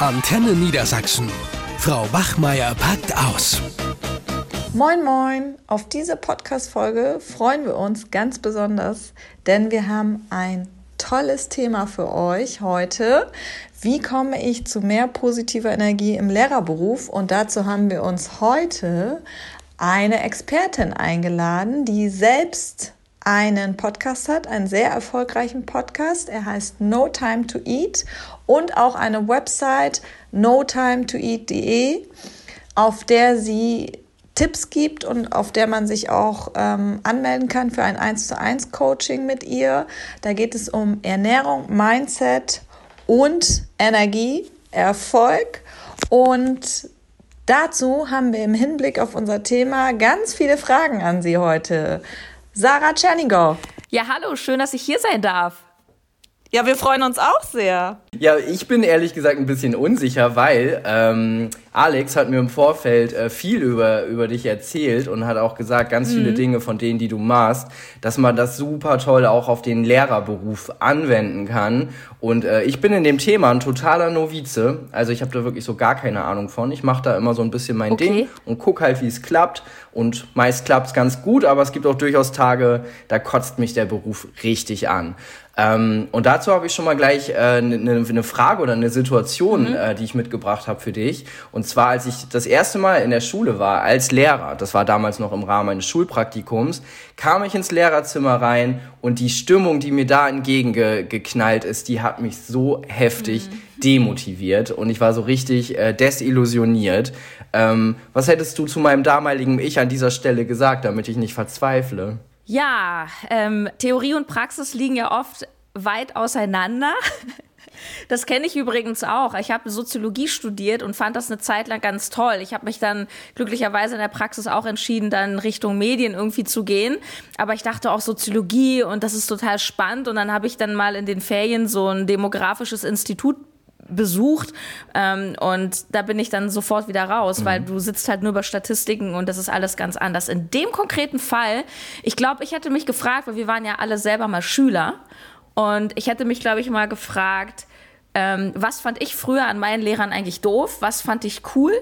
Antenne Niedersachsen. Frau Wachmeier packt aus. Moin, moin! Auf diese Podcast-Folge freuen wir uns ganz besonders, denn wir haben ein tolles Thema für euch heute. Wie komme ich zu mehr positiver Energie im Lehrerberuf? Und dazu haben wir uns heute eine Expertin eingeladen, die selbst einen Podcast hat, einen sehr erfolgreichen Podcast. Er heißt No Time to Eat und auch eine Website notimetoeat.de, auf der sie Tipps gibt und auf der man sich auch ähm, anmelden kann für ein 1 zu 1 Coaching mit ihr. Da geht es um Ernährung, Mindset und Energie, Erfolg. Und dazu haben wir im Hinblick auf unser Thema ganz viele Fragen an Sie heute. Sarah Tschernigow. Ja, hallo, schön, dass ich hier sein darf. Ja, wir freuen uns auch sehr. Ja, ich bin ehrlich gesagt ein bisschen unsicher, weil ähm, Alex hat mir im Vorfeld äh, viel über, über dich erzählt und hat auch gesagt, ganz mhm. viele Dinge von denen, die du machst, dass man das super toll auch auf den Lehrerberuf anwenden kann. Und äh, ich bin in dem Thema ein totaler Novize. Also ich habe da wirklich so gar keine Ahnung von. Ich mache da immer so ein bisschen mein okay. Ding und guck halt, wie es klappt. Und meist klappt's ganz gut, aber es gibt auch durchaus Tage, da kotzt mich der Beruf richtig an. Ähm, und dazu habe ich schon mal gleich eine äh, ne, ne Frage oder eine Situation, mhm. äh, die ich mitgebracht habe für dich. Und zwar, als ich das erste Mal in der Schule war, als Lehrer, das war damals noch im Rahmen eines Schulpraktikums, kam ich ins Lehrerzimmer rein und die Stimmung, die mir da entgegengeknallt ist, die hat mich so heftig mhm. demotiviert und ich war so richtig äh, desillusioniert. Ähm, was hättest du zu meinem damaligen Ich an dieser Stelle gesagt, damit ich nicht verzweifle? Ja, ähm, Theorie und Praxis liegen ja oft weit auseinander. Das kenne ich übrigens auch. Ich habe Soziologie studiert und fand das eine Zeit lang ganz toll. Ich habe mich dann glücklicherweise in der Praxis auch entschieden, dann Richtung Medien irgendwie zu gehen. Aber ich dachte auch Soziologie und das ist total spannend. Und dann habe ich dann mal in den Ferien so ein demografisches Institut besucht ähm, und da bin ich dann sofort wieder raus, mhm. weil du sitzt halt nur über Statistiken und das ist alles ganz anders. In dem konkreten Fall, ich glaube, ich hätte mich gefragt, weil wir waren ja alle selber mal Schüler und ich hätte mich, glaube ich, mal gefragt, ähm, was fand ich früher an meinen Lehrern eigentlich doof, was fand ich cool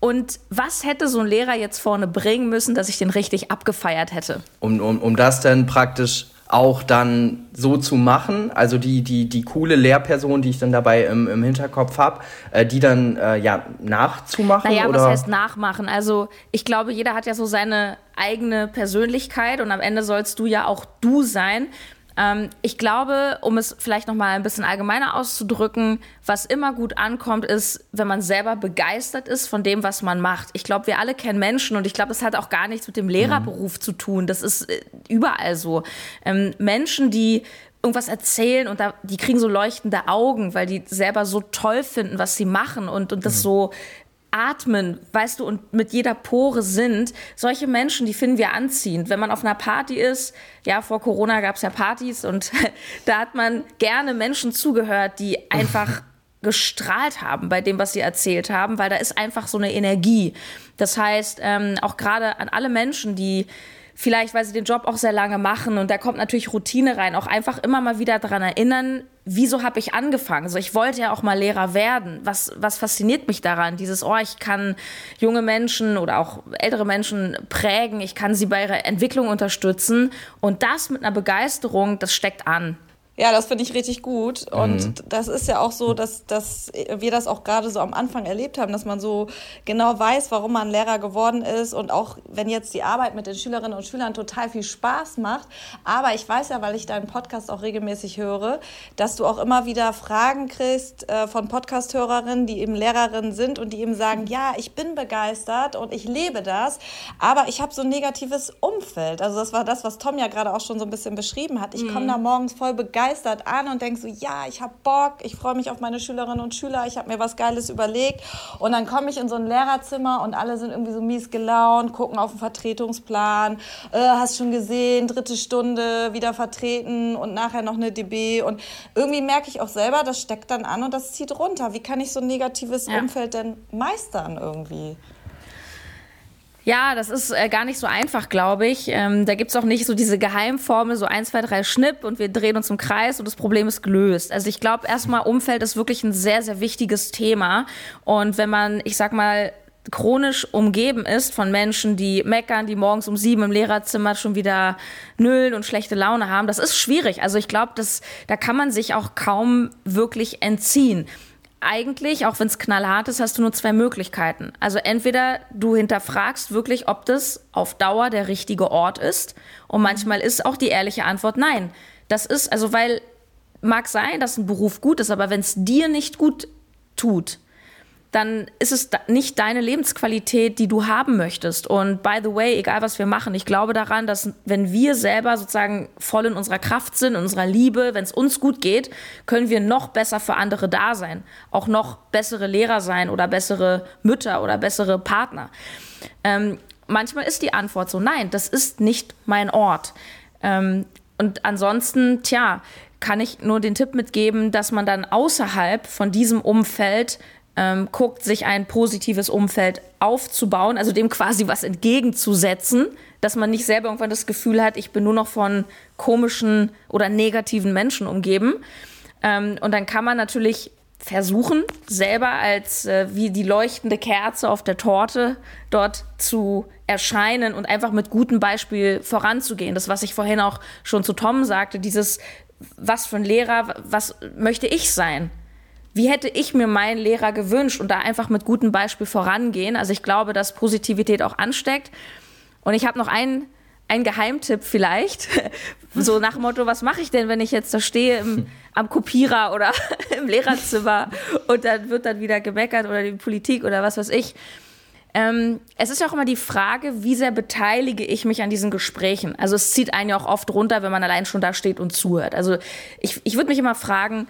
und was hätte so ein Lehrer jetzt vorne bringen müssen, dass ich den richtig abgefeiert hätte? Um, um, um das dann praktisch auch dann so zu machen, also die, die, die coole Lehrperson, die ich dann dabei im, im Hinterkopf habe, äh, die dann äh, ja nachzumachen? Naja, oder? was heißt nachmachen? Also ich glaube, jeder hat ja so seine eigene Persönlichkeit und am Ende sollst du ja auch du sein. Ähm, ich glaube, um es vielleicht noch mal ein bisschen allgemeiner auszudrücken, was immer gut ankommt, ist, wenn man selber begeistert ist von dem, was man macht. Ich glaube, wir alle kennen Menschen und ich glaube, das hat auch gar nichts mit dem Lehrerberuf mhm. zu tun. Das ist äh, überall so. Ähm, Menschen, die irgendwas erzählen und da, die kriegen so leuchtende Augen, weil die selber so toll finden, was sie machen und, und das mhm. so atmen, weißt du, und mit jeder Pore sind. Solche Menschen, die finden wir anziehend. Wenn man auf einer Party ist, ja, vor Corona gab es ja Partys und da hat man gerne Menschen zugehört, die einfach gestrahlt haben bei dem, was sie erzählt haben, weil da ist einfach so eine Energie. Das heißt, ähm, auch gerade an alle Menschen, die vielleicht, weil sie den Job auch sehr lange machen und da kommt natürlich Routine rein, auch einfach immer mal wieder daran erinnern, wieso habe ich angefangen? So, ich wollte ja auch mal Lehrer werden. Was, was fasziniert mich daran? Dieses, oh, ich kann junge Menschen oder auch ältere Menschen prägen, ich kann sie bei ihrer Entwicklung unterstützen und das mit einer Begeisterung, das steckt an. Ja, das finde ich richtig gut. Und mhm. das ist ja auch so, dass, dass wir das auch gerade so am Anfang erlebt haben, dass man so genau weiß, warum man Lehrer geworden ist. Und auch wenn jetzt die Arbeit mit den Schülerinnen und Schülern total viel Spaß macht. Aber ich weiß ja, weil ich deinen Podcast auch regelmäßig höre, dass du auch immer wieder Fragen kriegst äh, von Podcast-Hörerinnen, die eben Lehrerinnen sind und die eben sagen, ja, ich bin begeistert und ich lebe das, aber ich habe so ein negatives Umfeld. Also das war das, was Tom ja gerade auch schon so ein bisschen beschrieben hat. Ich komme mhm. da morgens voll begeistert begeistert an und denke so, ja, ich habe Bock, ich freue mich auf meine Schülerinnen und Schüler, ich habe mir was Geiles überlegt. Und dann komme ich in so ein Lehrerzimmer und alle sind irgendwie so mies gelaunt, gucken auf den Vertretungsplan, äh, hast schon gesehen, dritte Stunde wieder vertreten und nachher noch eine DB. Und irgendwie merke ich auch selber, das steckt dann an und das zieht runter. Wie kann ich so ein negatives ja. Umfeld denn meistern irgendwie? Ja, das ist äh, gar nicht so einfach, glaube ich. Ähm, da gibt's auch nicht so diese Geheimformel, so eins, zwei, drei Schnipp und wir drehen uns im Kreis und das Problem ist gelöst. Also ich glaube erstmal, Umfeld ist wirklich ein sehr, sehr wichtiges Thema. Und wenn man, ich sag mal, chronisch umgeben ist von Menschen, die meckern, die morgens um sieben im Lehrerzimmer schon wieder nüllen und schlechte Laune haben, das ist schwierig. Also ich glaube, da kann man sich auch kaum wirklich entziehen eigentlich, auch wenn es knallhart ist, hast du nur zwei Möglichkeiten. Also entweder du hinterfragst wirklich, ob das auf Dauer der richtige Ort ist. Und manchmal ist auch die ehrliche Antwort nein. Das ist, also weil mag sein, dass ein Beruf gut ist, aber wenn es dir nicht gut tut, dann ist es nicht deine Lebensqualität, die du haben möchtest. Und by the way, egal was wir machen, ich glaube daran, dass wenn wir selber sozusagen voll in unserer Kraft sind, in unserer Liebe, wenn es uns gut geht, können wir noch besser für andere da sein, auch noch bessere Lehrer sein oder bessere Mütter oder bessere Partner. Ähm, manchmal ist die Antwort so, nein, das ist nicht mein Ort. Ähm, und ansonsten, tja, kann ich nur den Tipp mitgeben, dass man dann außerhalb von diesem Umfeld ähm, guckt, sich ein positives Umfeld aufzubauen, also dem quasi was entgegenzusetzen, dass man nicht selber irgendwann das Gefühl hat, ich bin nur noch von komischen oder negativen Menschen umgeben. Ähm, und dann kann man natürlich versuchen, selber als äh, wie die leuchtende Kerze auf der Torte dort zu erscheinen und einfach mit gutem Beispiel voranzugehen. Das, was ich vorhin auch schon zu Tom sagte, dieses, was für ein Lehrer, was möchte ich sein? Wie hätte ich mir meinen Lehrer gewünscht und da einfach mit gutem Beispiel vorangehen. Also ich glaube, dass Positivität auch ansteckt. Und ich habe noch einen, einen Geheimtipp vielleicht, so nach dem Motto, was mache ich denn, wenn ich jetzt da stehe im, am Kopierer oder im Lehrerzimmer und dann wird dann wieder gemeckert oder die Politik oder was weiß ich. Ähm, es ist ja auch immer die Frage, wie sehr beteilige ich mich an diesen Gesprächen. Also es zieht einen ja auch oft runter, wenn man allein schon da steht und zuhört. Also ich, ich würde mich immer fragen,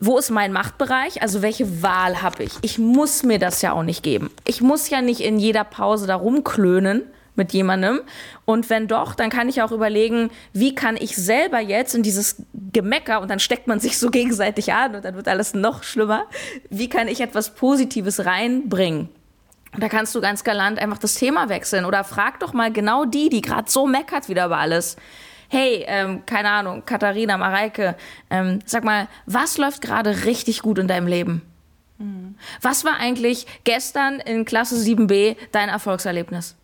wo ist mein Machtbereich? Also welche Wahl habe ich? Ich muss mir das ja auch nicht geben. Ich muss ja nicht in jeder Pause da rumklönen mit jemandem. Und wenn doch, dann kann ich auch überlegen, wie kann ich selber jetzt in dieses Gemecker und dann steckt man sich so gegenseitig an und dann wird alles noch schlimmer. Wie kann ich etwas Positives reinbringen? Da kannst du ganz galant einfach das Thema wechseln oder frag doch mal genau die, die gerade so meckert wieder über alles hey, ähm, keine Ahnung, Katharina, Mareike, ähm, sag mal, was läuft gerade richtig gut in deinem Leben? Mhm. Was war eigentlich gestern in Klasse 7b dein Erfolgserlebnis?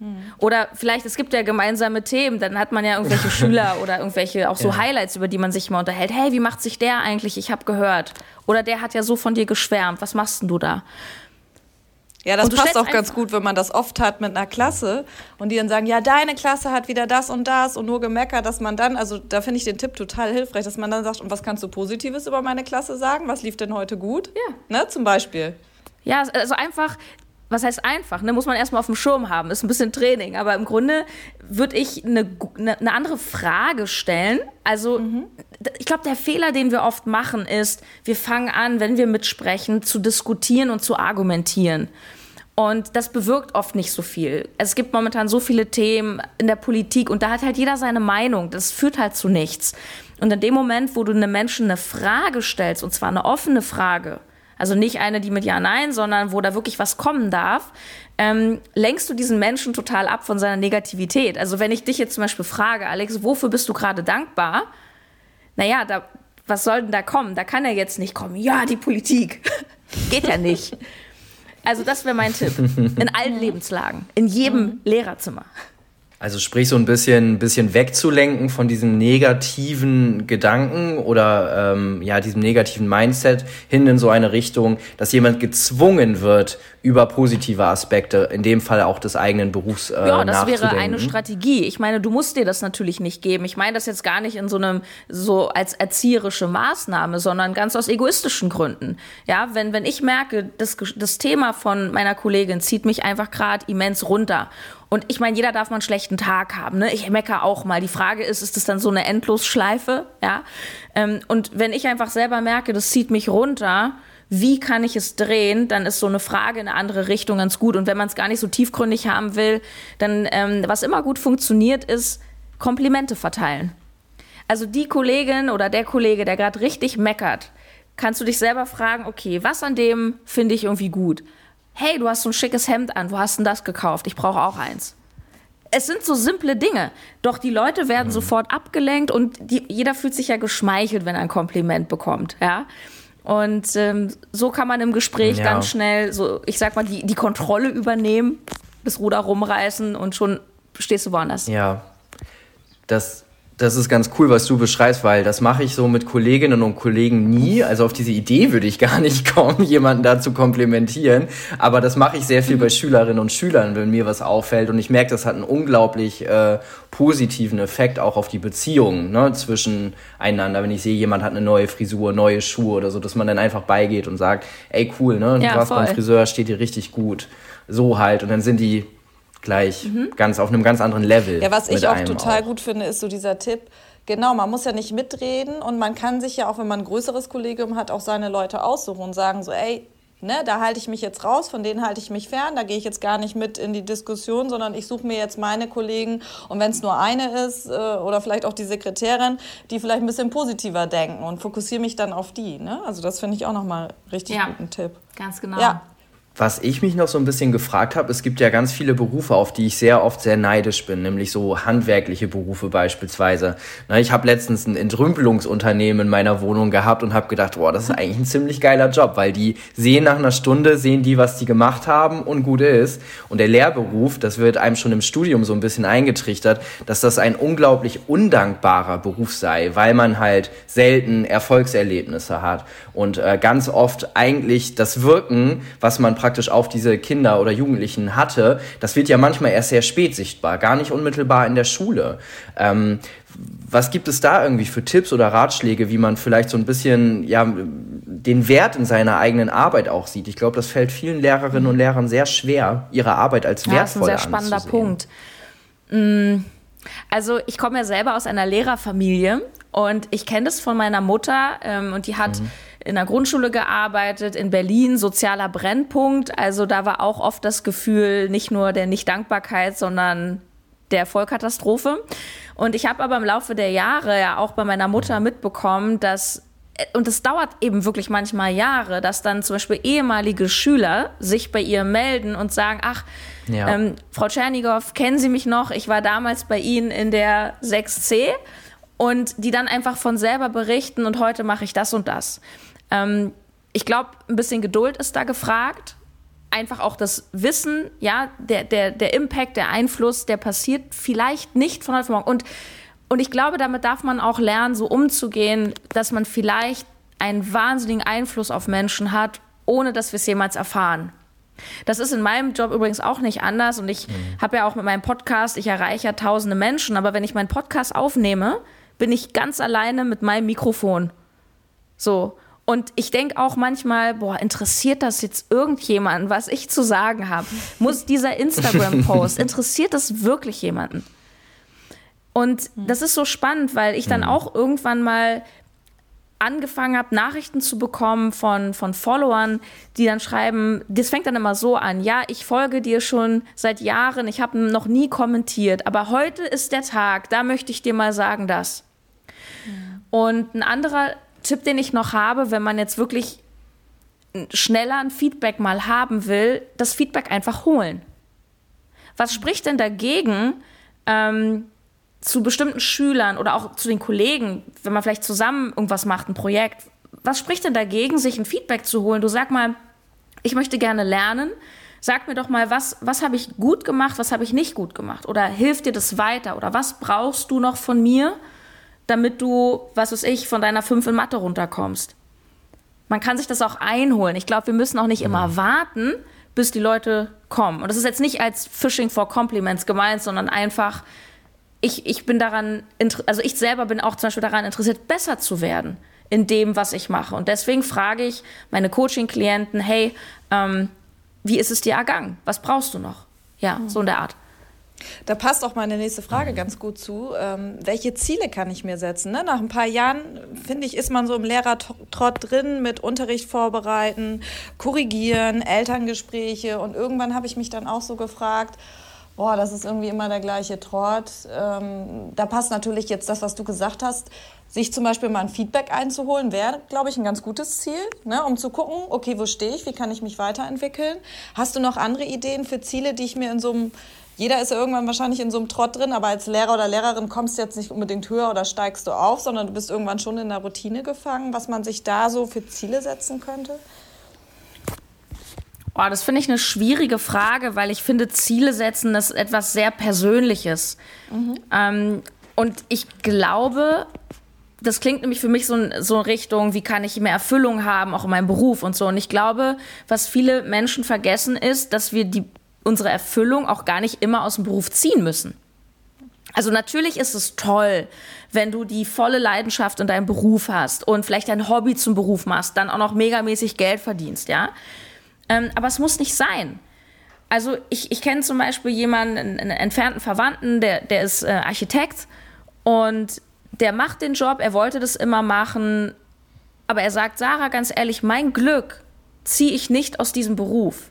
Mhm. Oder vielleicht, es gibt ja gemeinsame Themen, dann hat man ja irgendwelche Schüler oder irgendwelche auch so ja. Highlights, über die man sich mal unterhält. Hey, wie macht sich der eigentlich? Ich habe gehört. Oder der hat ja so von dir geschwärmt. Was machst denn du da? Ja, das passt auch ganz gut, wenn man das oft hat mit einer Klasse und die dann sagen, ja, deine Klasse hat wieder das und das und nur gemeckert, dass man dann, also da finde ich den Tipp total hilfreich, dass man dann sagt, und was kannst du Positives über meine Klasse sagen? Was lief denn heute gut? Ja. Ne, zum Beispiel. Ja, also einfach, was heißt einfach? Ne? Muss man erstmal auf dem Schirm haben, ist ein bisschen Training. Aber im Grunde würde ich eine, eine, eine, andere Frage stellen. Also, mhm. ich glaube, der Fehler, den wir oft machen, ist, wir fangen an, wenn wir mitsprechen, zu diskutieren und zu argumentieren. Und das bewirkt oft nicht so viel. Es gibt momentan so viele Themen in der Politik und da hat halt jeder seine Meinung. Das führt halt zu nichts. Und in dem Moment, wo du einem Menschen eine Frage stellst, und zwar eine offene Frage, also nicht eine, die mit Ja, Nein, sondern wo da wirklich was kommen darf, ähm, lenkst du diesen Menschen total ab von seiner Negativität. Also wenn ich dich jetzt zum Beispiel frage, Alex, wofür bist du gerade dankbar? Naja, da, was soll denn da kommen? Da kann er jetzt nicht kommen. Ja, die Politik. Geht ja nicht. Also das wäre mein Tipp. In allen Lebenslagen, in jedem mhm. Lehrerzimmer. Also sprich so ein bisschen, bisschen wegzulenken von diesem negativen Gedanken oder ähm, ja diesem negativen Mindset hin in so eine Richtung, dass jemand gezwungen wird, über positive Aspekte, in dem Fall auch des eigenen Berufs äh, Ja, das wäre eine Strategie. Ich meine, du musst dir das natürlich nicht geben. Ich meine das jetzt gar nicht in so einem so als erzieherische Maßnahme, sondern ganz aus egoistischen Gründen. Ja, wenn wenn ich merke, das das Thema von meiner Kollegin zieht mich einfach gerade immens runter und ich meine, jeder darf mal einen schlechten Tag haben. Ne? Ich meckere auch mal. Die Frage ist, ist das dann so eine Endlosschleife? Ja. Ähm, und wenn ich einfach selber merke, das zieht mich runter, wie kann ich es drehen, dann ist so eine Frage in eine andere Richtung ganz gut. Und wenn man es gar nicht so tiefgründig haben will, dann, ähm, was immer gut funktioniert, ist Komplimente verteilen. Also die Kollegin oder der Kollege, der gerade richtig meckert, kannst du dich selber fragen, okay, was an dem finde ich irgendwie gut? Hey, du hast so ein schickes Hemd an, wo hast denn das gekauft? Ich brauche auch eins. Es sind so simple Dinge, doch die Leute werden mhm. sofort abgelenkt und die, jeder fühlt sich ja geschmeichelt, wenn er ein Kompliment bekommt, ja. Und ähm, so kann man im Gespräch ja. ganz schnell, so ich sag mal, die, die Kontrolle übernehmen, das Ruder rumreißen und schon stehst du woanders. Ja, das das ist ganz cool, was du beschreibst, weil das mache ich so mit Kolleginnen und Kollegen nie. Also auf diese Idee würde ich gar nicht kommen, jemanden da zu komplimentieren. Aber das mache ich sehr viel bei Schülerinnen und Schülern, wenn mir was auffällt. Und ich merke, das hat einen unglaublich äh, positiven Effekt auch auf die Beziehungen ne, zwischeneinander. Wenn ich sehe, jemand hat eine neue Frisur, neue Schuhe oder so, dass man dann einfach beigeht und sagt, ey cool, ne, ja, du hast beim Friseur, steht dir richtig gut. So halt. Und dann sind die gleich mhm. ganz auf einem ganz anderen Level. Ja, was ich auch total auch. gut finde, ist so dieser Tipp. Genau, man muss ja nicht mitreden und man kann sich ja auch, wenn man ein größeres Kollegium hat, auch seine Leute aussuchen und sagen so, ey, ne, da halte ich mich jetzt raus, von denen halte ich mich fern, da gehe ich jetzt gar nicht mit in die Diskussion, sondern ich suche mir jetzt meine Kollegen und wenn es nur eine ist äh, oder vielleicht auch die Sekretärin, die vielleicht ein bisschen positiver denken und fokussiere mich dann auf die. Ne? Also das finde ich auch nochmal richtig ja, guten Tipp. Ganz genau. Ja. Was ich mich noch so ein bisschen gefragt habe, es gibt ja ganz viele Berufe, auf die ich sehr oft sehr neidisch bin, nämlich so handwerkliche Berufe beispielsweise. Ich habe letztens ein Entrümpelungsunternehmen in meiner Wohnung gehabt und habe gedacht, boah, das ist eigentlich ein ziemlich geiler Job, weil die sehen nach einer Stunde, sehen die, was die gemacht haben und gut ist. Und der Lehrberuf, das wird einem schon im Studium so ein bisschen eingetrichtert, dass das ein unglaublich undankbarer Beruf sei, weil man halt selten Erfolgserlebnisse hat und äh, ganz oft eigentlich das Wirken, was man praktisch auf diese Kinder oder Jugendlichen hatte, das wird ja manchmal erst sehr spät sichtbar, gar nicht unmittelbar in der Schule. Ähm, was gibt es da irgendwie für Tipps oder Ratschläge, wie man vielleicht so ein bisschen ja, den Wert in seiner eigenen Arbeit auch sieht? Ich glaube, das fällt vielen Lehrerinnen und Lehrern sehr schwer, ihre Arbeit als wertvoll anzusehen. Ja, das ist ein sehr spannender Punkt. Mm, also ich komme ja selber aus einer Lehrerfamilie und ich kenne das von meiner Mutter ähm, und die hat mhm in der Grundschule gearbeitet, in Berlin, sozialer Brennpunkt. Also da war auch oft das Gefühl nicht nur der Nichtdankbarkeit, sondern der Vollkatastrophe. Und ich habe aber im Laufe der Jahre ja auch bei meiner Mutter mitbekommen, dass und es dauert eben wirklich manchmal Jahre, dass dann zum Beispiel ehemalige Schüler sich bei ihr melden und sagen, ach, ja. ähm, Frau Tschernigow, kennen Sie mich noch? Ich war damals bei Ihnen in der 6C und die dann einfach von selber berichten und heute mache ich das und das. Ähm, ich glaube, ein bisschen Geduld ist da gefragt. Einfach auch das Wissen, ja, der, der, der Impact, der Einfluss, der passiert vielleicht nicht von heute auf morgen. Und, und ich glaube, damit darf man auch lernen, so umzugehen, dass man vielleicht einen wahnsinnigen Einfluss auf Menschen hat, ohne dass wir es jemals erfahren. Das ist in meinem Job übrigens auch nicht anders und ich mhm. habe ja auch mit meinem Podcast, ich erreiche ja tausende Menschen, aber wenn ich meinen Podcast aufnehme, bin ich ganz alleine mit meinem Mikrofon. So. Und ich denke auch manchmal, boah, interessiert das jetzt irgendjemanden, was ich zu sagen habe? Muss dieser Instagram-Post, interessiert das wirklich jemanden? Und das ist so spannend, weil ich dann mhm. auch irgendwann mal angefangen habe, Nachrichten zu bekommen von, von Followern, die dann schreiben, das fängt dann immer so an, ja, ich folge dir schon seit Jahren, ich habe noch nie kommentiert, aber heute ist der Tag, da möchte ich dir mal sagen das. Und ein anderer Tipp, den ich noch habe, wenn man jetzt wirklich schneller ein Feedback mal haben will, das Feedback einfach holen. Was spricht denn dagegen, ähm, zu bestimmten Schülern oder auch zu den Kollegen, wenn man vielleicht zusammen irgendwas macht, ein Projekt, was spricht denn dagegen, sich ein Feedback zu holen? Du sag mal, ich möchte gerne lernen. Sag mir doch mal, was, was habe ich gut gemacht, was habe ich nicht gut gemacht? Oder hilft dir das weiter? Oder was brauchst du noch von mir? Damit du, was weiß ich, von deiner 5 in Mathe runterkommst. Man kann sich das auch einholen. Ich glaube, wir müssen auch nicht mhm. immer warten, bis die Leute kommen. Und das ist jetzt nicht als Fishing for Compliments gemeint, sondern einfach, ich, ich bin daran, also ich selber bin auch zum Beispiel daran interessiert, besser zu werden in dem, was ich mache. Und deswegen frage ich meine Coaching-Klienten, hey, ähm, wie ist es dir ergangen? Was brauchst du noch? Ja, mhm. so in der Art. Da passt auch meine nächste Frage ganz gut zu. Ähm, welche Ziele kann ich mir setzen? Ne? Nach ein paar Jahren, finde ich, ist man so im Lehrertrott drin mit Unterricht vorbereiten, korrigieren, Elterngespräche. Und irgendwann habe ich mich dann auch so gefragt, boah, das ist irgendwie immer der gleiche Trott. Ähm, da passt natürlich jetzt das, was du gesagt hast, sich zum Beispiel mal ein Feedback einzuholen, wäre, glaube ich, ein ganz gutes Ziel, ne, um zu gucken, okay, wo stehe ich, wie kann ich mich weiterentwickeln. Hast du noch andere Ideen für Ziele, die ich mir in so einem jeder ist ja irgendwann wahrscheinlich in so einem Trott drin, aber als Lehrer oder Lehrerin kommst du jetzt nicht unbedingt höher oder steigst du auf, sondern du bist irgendwann schon in der Routine gefangen, was man sich da so für Ziele setzen könnte? Oh, das finde ich eine schwierige Frage, weil ich finde, Ziele setzen ist etwas sehr Persönliches. Mhm. Ähm, und ich glaube, das klingt nämlich für mich so, so in Richtung, wie kann ich mehr Erfüllung haben, auch in meinem Beruf und so. Und ich glaube, was viele Menschen vergessen ist, dass wir die, unsere Erfüllung auch gar nicht immer aus dem Beruf ziehen müssen. Also natürlich ist es toll, wenn du die volle Leidenschaft in deinem Beruf hast und vielleicht dein Hobby zum Beruf machst, dann auch noch megamäßig Geld verdienst, ja. Ähm, aber es muss nicht sein. Also ich, ich kenne zum Beispiel jemanden, einen entfernten Verwandten, der, der ist äh, Architekt und der macht den Job, er wollte das immer machen, aber er sagt, Sarah, ganz ehrlich, mein Glück ziehe ich nicht aus diesem Beruf.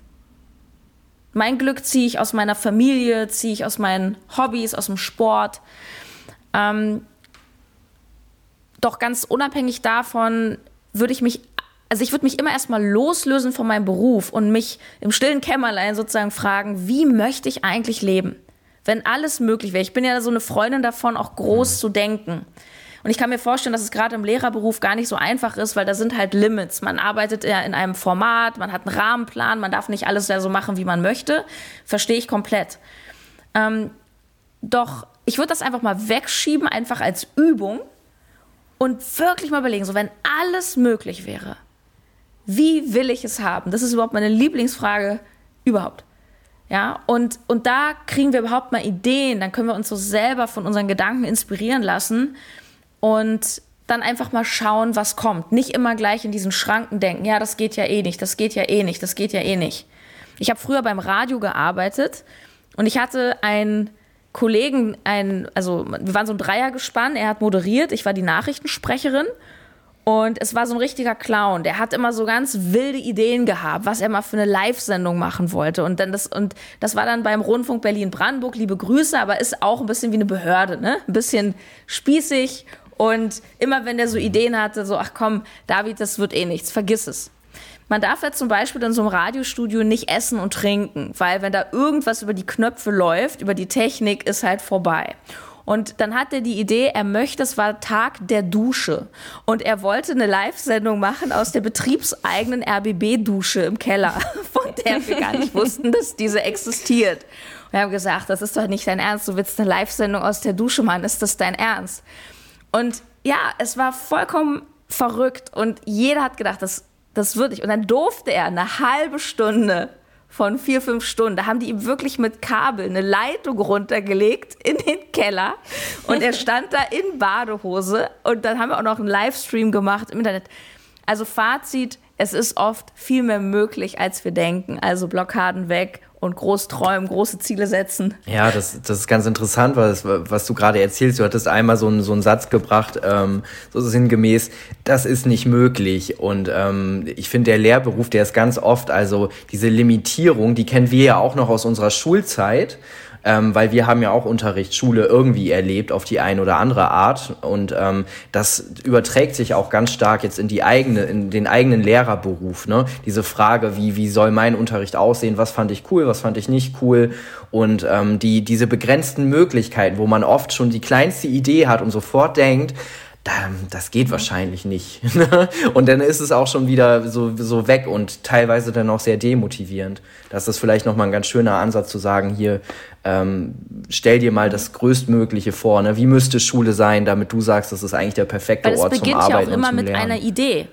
Mein Glück ziehe ich aus meiner Familie, ziehe ich aus meinen Hobbys, aus dem Sport. Ähm, doch ganz unabhängig davon würde ich mich also ich würde mich immer erstmal loslösen von meinem Beruf und mich im stillen Kämmerlein sozusagen fragen, wie möchte ich eigentlich leben? Wenn alles möglich wäre. Ich bin ja so eine Freundin davon, auch groß mhm. zu denken. Und ich kann mir vorstellen, dass es gerade im Lehrerberuf gar nicht so einfach ist, weil da sind halt Limits. Man arbeitet ja in einem Format, man hat einen Rahmenplan, man darf nicht alles so machen, wie man möchte. Verstehe ich komplett. Ähm, doch ich würde das einfach mal wegschieben, einfach als Übung und wirklich mal überlegen, so wenn alles möglich wäre, wie will ich es haben? Das ist überhaupt meine Lieblingsfrage überhaupt. Ja, und, und da kriegen wir überhaupt mal Ideen, dann können wir uns so selber von unseren Gedanken inspirieren lassen und dann einfach mal schauen, was kommt. Nicht immer gleich in diesen Schranken denken, ja, das geht ja eh nicht, das geht ja eh nicht, das geht ja eh nicht. Ich habe früher beim Radio gearbeitet und ich hatte einen Kollegen, ein, also wir waren so ein Dreiergespann, er hat moderiert, ich war die Nachrichtensprecherin und es war so ein richtiger Clown. Der hat immer so ganz wilde Ideen gehabt, was er mal für eine Live-Sendung machen wollte. Und dann das, und das war dann beim Rundfunk Berlin-Brandenburg. Liebe Grüße, aber ist auch ein bisschen wie eine Behörde, ne? Ein bisschen spießig. Und immer wenn der so Ideen hatte, so, ach komm, David, das wird eh nichts, vergiss es. Man darf ja zum Beispiel in so einem Radiostudio nicht essen und trinken, weil wenn da irgendwas über die Knöpfe läuft, über die Technik, ist halt vorbei. Und dann hat er die Idee, er möchte, es war Tag der Dusche. Und er wollte eine Live-Sendung machen aus der betriebseigenen RBB-Dusche im Keller, von der wir gar nicht wussten, dass diese existiert. Wir haben gesagt, das ist doch nicht dein Ernst, du willst eine Live-Sendung aus der Dusche machen, ist das dein Ernst? Und ja, es war vollkommen verrückt und jeder hat gedacht, das, das würde ich. Und dann durfte er eine halbe Stunde von vier, fünf Stunden. Da haben die ihm wirklich mit Kabel eine Leitung runtergelegt in den Keller und er stand da in Badehose und dann haben wir auch noch einen Livestream gemacht im Internet. Also Fazit, es ist oft viel mehr möglich, als wir denken. Also Blockaden weg und groß träumen, große Ziele setzen. Ja, das, das ist ganz interessant, was, was du gerade erzählst. Du hattest einmal so einen, so einen Satz gebracht, ähm, so sinngemäß, das ist nicht möglich. Und ähm, ich finde, der Lehrberuf, der ist ganz oft, also diese Limitierung, die kennen wir ja auch noch aus unserer Schulzeit ähm, weil wir haben ja auch Unterricht, Schule irgendwie erlebt auf die eine oder andere Art und ähm, das überträgt sich auch ganz stark jetzt in die eigene, in den eigenen Lehrerberuf. Ne? Diese Frage, wie wie soll mein Unterricht aussehen? Was fand ich cool? Was fand ich nicht cool? Und ähm, die diese begrenzten Möglichkeiten, wo man oft schon die kleinste Idee hat und sofort denkt, das geht wahrscheinlich nicht. und dann ist es auch schon wieder so, so weg und teilweise dann auch sehr demotivierend. Das ist vielleicht nochmal ein ganz schöner Ansatz zu sagen, hier, ähm, stell dir mal das Größtmögliche vor. Ne? Wie müsste Schule sein, damit du sagst, das ist eigentlich der perfekte Weil Ort zum Arbeiten Lernen. ja auch immer mit einer Idee.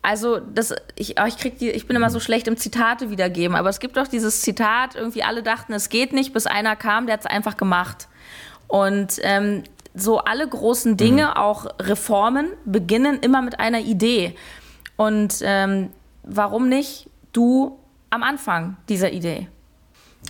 Also das, ich, ich, krieg die, ich bin immer so schlecht im Zitate wiedergeben, aber es gibt doch dieses Zitat, irgendwie alle dachten, es geht nicht, bis einer kam, der hat es einfach gemacht. Und ähm, so alle großen Dinge, mhm. auch Reformen, beginnen immer mit einer Idee. Und ähm, warum nicht du am Anfang dieser Idee?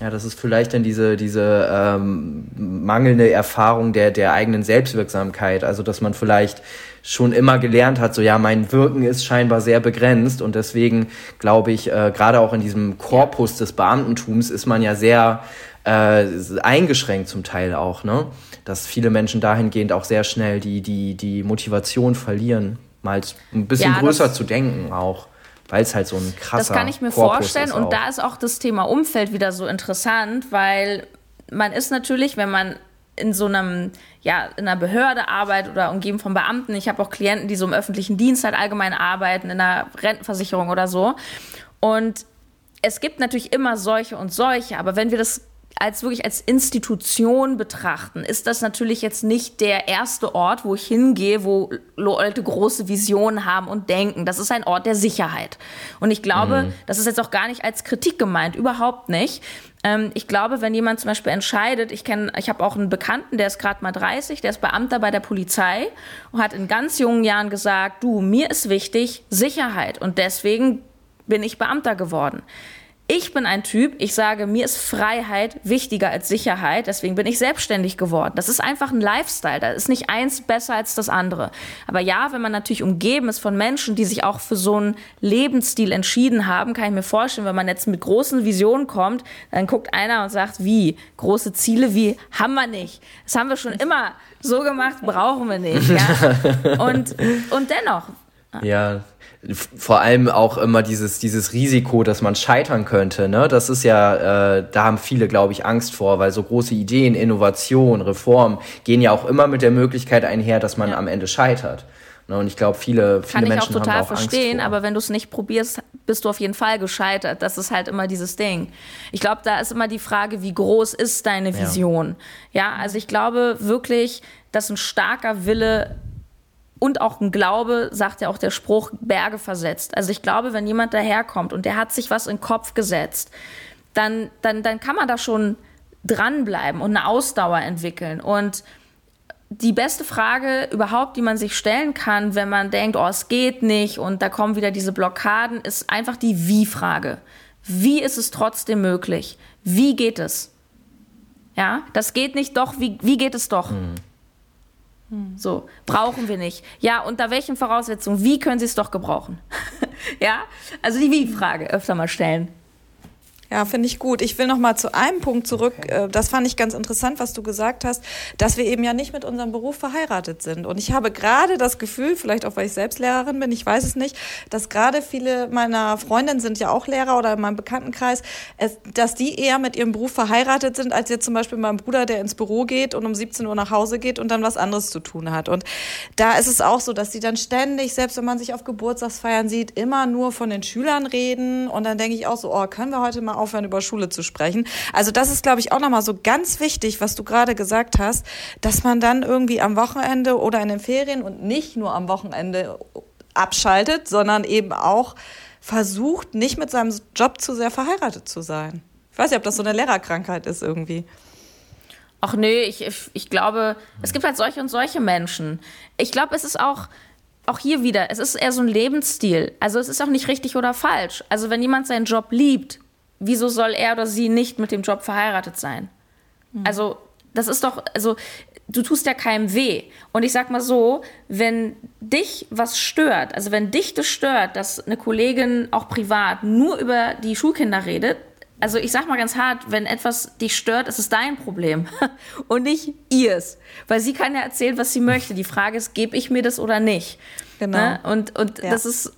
Ja, das ist vielleicht dann diese, diese ähm, mangelnde Erfahrung der, der eigenen Selbstwirksamkeit. Also, dass man vielleicht schon immer gelernt hat, so ja, mein Wirken ist scheinbar sehr begrenzt und deswegen glaube ich, äh, gerade auch in diesem Korpus des Beamtentums ist man ja sehr äh, eingeschränkt zum Teil auch, ne? Dass viele Menschen dahingehend auch sehr schnell die, die, die Motivation verlieren, mal ein bisschen ja, größer zu denken auch weil es halt so ein krasser Das kann ich mir Korpus vorstellen und da ist auch das Thema Umfeld wieder so interessant, weil man ist natürlich, wenn man in so einem, ja, in einer Behörde arbeitet oder umgeben von Beamten. Ich habe auch Klienten, die so im öffentlichen Dienst halt allgemein arbeiten, in einer Rentenversicherung oder so. Und es gibt natürlich immer solche und solche, aber wenn wir das als wirklich als Institution betrachten, ist das natürlich jetzt nicht der erste Ort, wo ich hingehe, wo Leute große Visionen haben und denken. Das ist ein Ort der Sicherheit. Und ich glaube, mhm. das ist jetzt auch gar nicht als Kritik gemeint, überhaupt nicht. Ähm, ich glaube, wenn jemand zum Beispiel entscheidet, ich kenne, ich habe auch einen Bekannten, der ist gerade mal 30, der ist Beamter bei der Polizei und hat in ganz jungen Jahren gesagt, du, mir ist wichtig Sicherheit und deswegen bin ich Beamter geworden. Ich bin ein Typ, ich sage, mir ist Freiheit wichtiger als Sicherheit, deswegen bin ich selbstständig geworden. Das ist einfach ein Lifestyle, da ist nicht eins besser als das andere. Aber ja, wenn man natürlich umgeben ist von Menschen, die sich auch für so einen Lebensstil entschieden haben, kann ich mir vorstellen, wenn man jetzt mit großen Visionen kommt, dann guckt einer und sagt, wie? Große Ziele, wie? Haben wir nicht. Das haben wir schon immer so gemacht, brauchen wir nicht. Ja? Und, und dennoch. Ja, vor allem auch immer dieses, dieses Risiko, dass man scheitern könnte. Ne? Das ist ja, äh, da haben viele, glaube ich, Angst vor, weil so große Ideen, Innovation, Reform gehen ja auch immer mit der Möglichkeit einher, dass man ja. am Ende scheitert. Ne? Und ich glaube, viele, viele Kann Menschen ich auch total haben auch verstehen, aber wenn du es nicht probierst, bist du auf jeden Fall gescheitert. Das ist halt immer dieses Ding. Ich glaube, da ist immer die Frage, wie groß ist deine Vision? Ja, ja also ich glaube wirklich, dass ein starker Wille und auch ein Glaube, sagt ja auch der Spruch, Berge versetzt. Also ich glaube, wenn jemand daherkommt und der hat sich was in den Kopf gesetzt, dann, dann, dann kann man da schon dranbleiben und eine Ausdauer entwickeln. Und die beste Frage überhaupt, die man sich stellen kann, wenn man denkt, oh, es geht nicht und da kommen wieder diese Blockaden, ist einfach die Wie-Frage. Wie ist es trotzdem möglich? Wie geht es? Ja, das geht nicht doch, wie, wie geht es doch? Mhm. So, brauchen wir nicht. Ja, unter welchen Voraussetzungen? Wie können Sie es doch gebrauchen? ja, also die Wie-Frage öfter mal stellen. Ja, finde ich gut. Ich will noch mal zu einem Punkt zurück. Äh, das fand ich ganz interessant, was du gesagt hast, dass wir eben ja nicht mit unserem Beruf verheiratet sind. Und ich habe gerade das Gefühl, vielleicht auch weil ich selbst Lehrerin bin, ich weiß es nicht, dass gerade viele meiner Freundinnen sind ja auch Lehrer oder in meinem Bekanntenkreis, dass die eher mit ihrem Beruf verheiratet sind, als jetzt zum Beispiel mein Bruder, der ins Büro geht und um 17 Uhr nach Hause geht und dann was anderes zu tun hat. Und da ist es auch so, dass die dann ständig, selbst wenn man sich auf Geburtstagsfeiern sieht, immer nur von den Schülern reden. Und dann denke ich auch so, oh, können wir heute mal aufhören, über Schule zu sprechen. Also das ist, glaube ich, auch nochmal so ganz wichtig, was du gerade gesagt hast, dass man dann irgendwie am Wochenende oder in den Ferien und nicht nur am Wochenende abschaltet, sondern eben auch versucht, nicht mit seinem Job zu sehr verheiratet zu sein. Ich weiß nicht, ob das so eine Lehrerkrankheit ist irgendwie. Ach nee, ich, ich glaube, es gibt halt solche und solche Menschen. Ich glaube, es ist auch, auch hier wieder, es ist eher so ein Lebensstil. Also es ist auch nicht richtig oder falsch. Also wenn jemand seinen Job liebt, wieso soll er oder sie nicht mit dem Job verheiratet sein? Mhm. Also, das ist doch, also, du tust ja keinem weh. Und ich sag mal so, wenn dich was stört, also wenn dich das stört, dass eine Kollegin auch privat nur über die Schulkinder redet, also ich sag mal ganz hart, wenn etwas dich stört, ist es dein Problem und nicht ihrs. Weil sie kann ja erzählen, was sie möchte. Die Frage ist, gebe ich mir das oder nicht? Genau. Ne? Und, und ja. das ist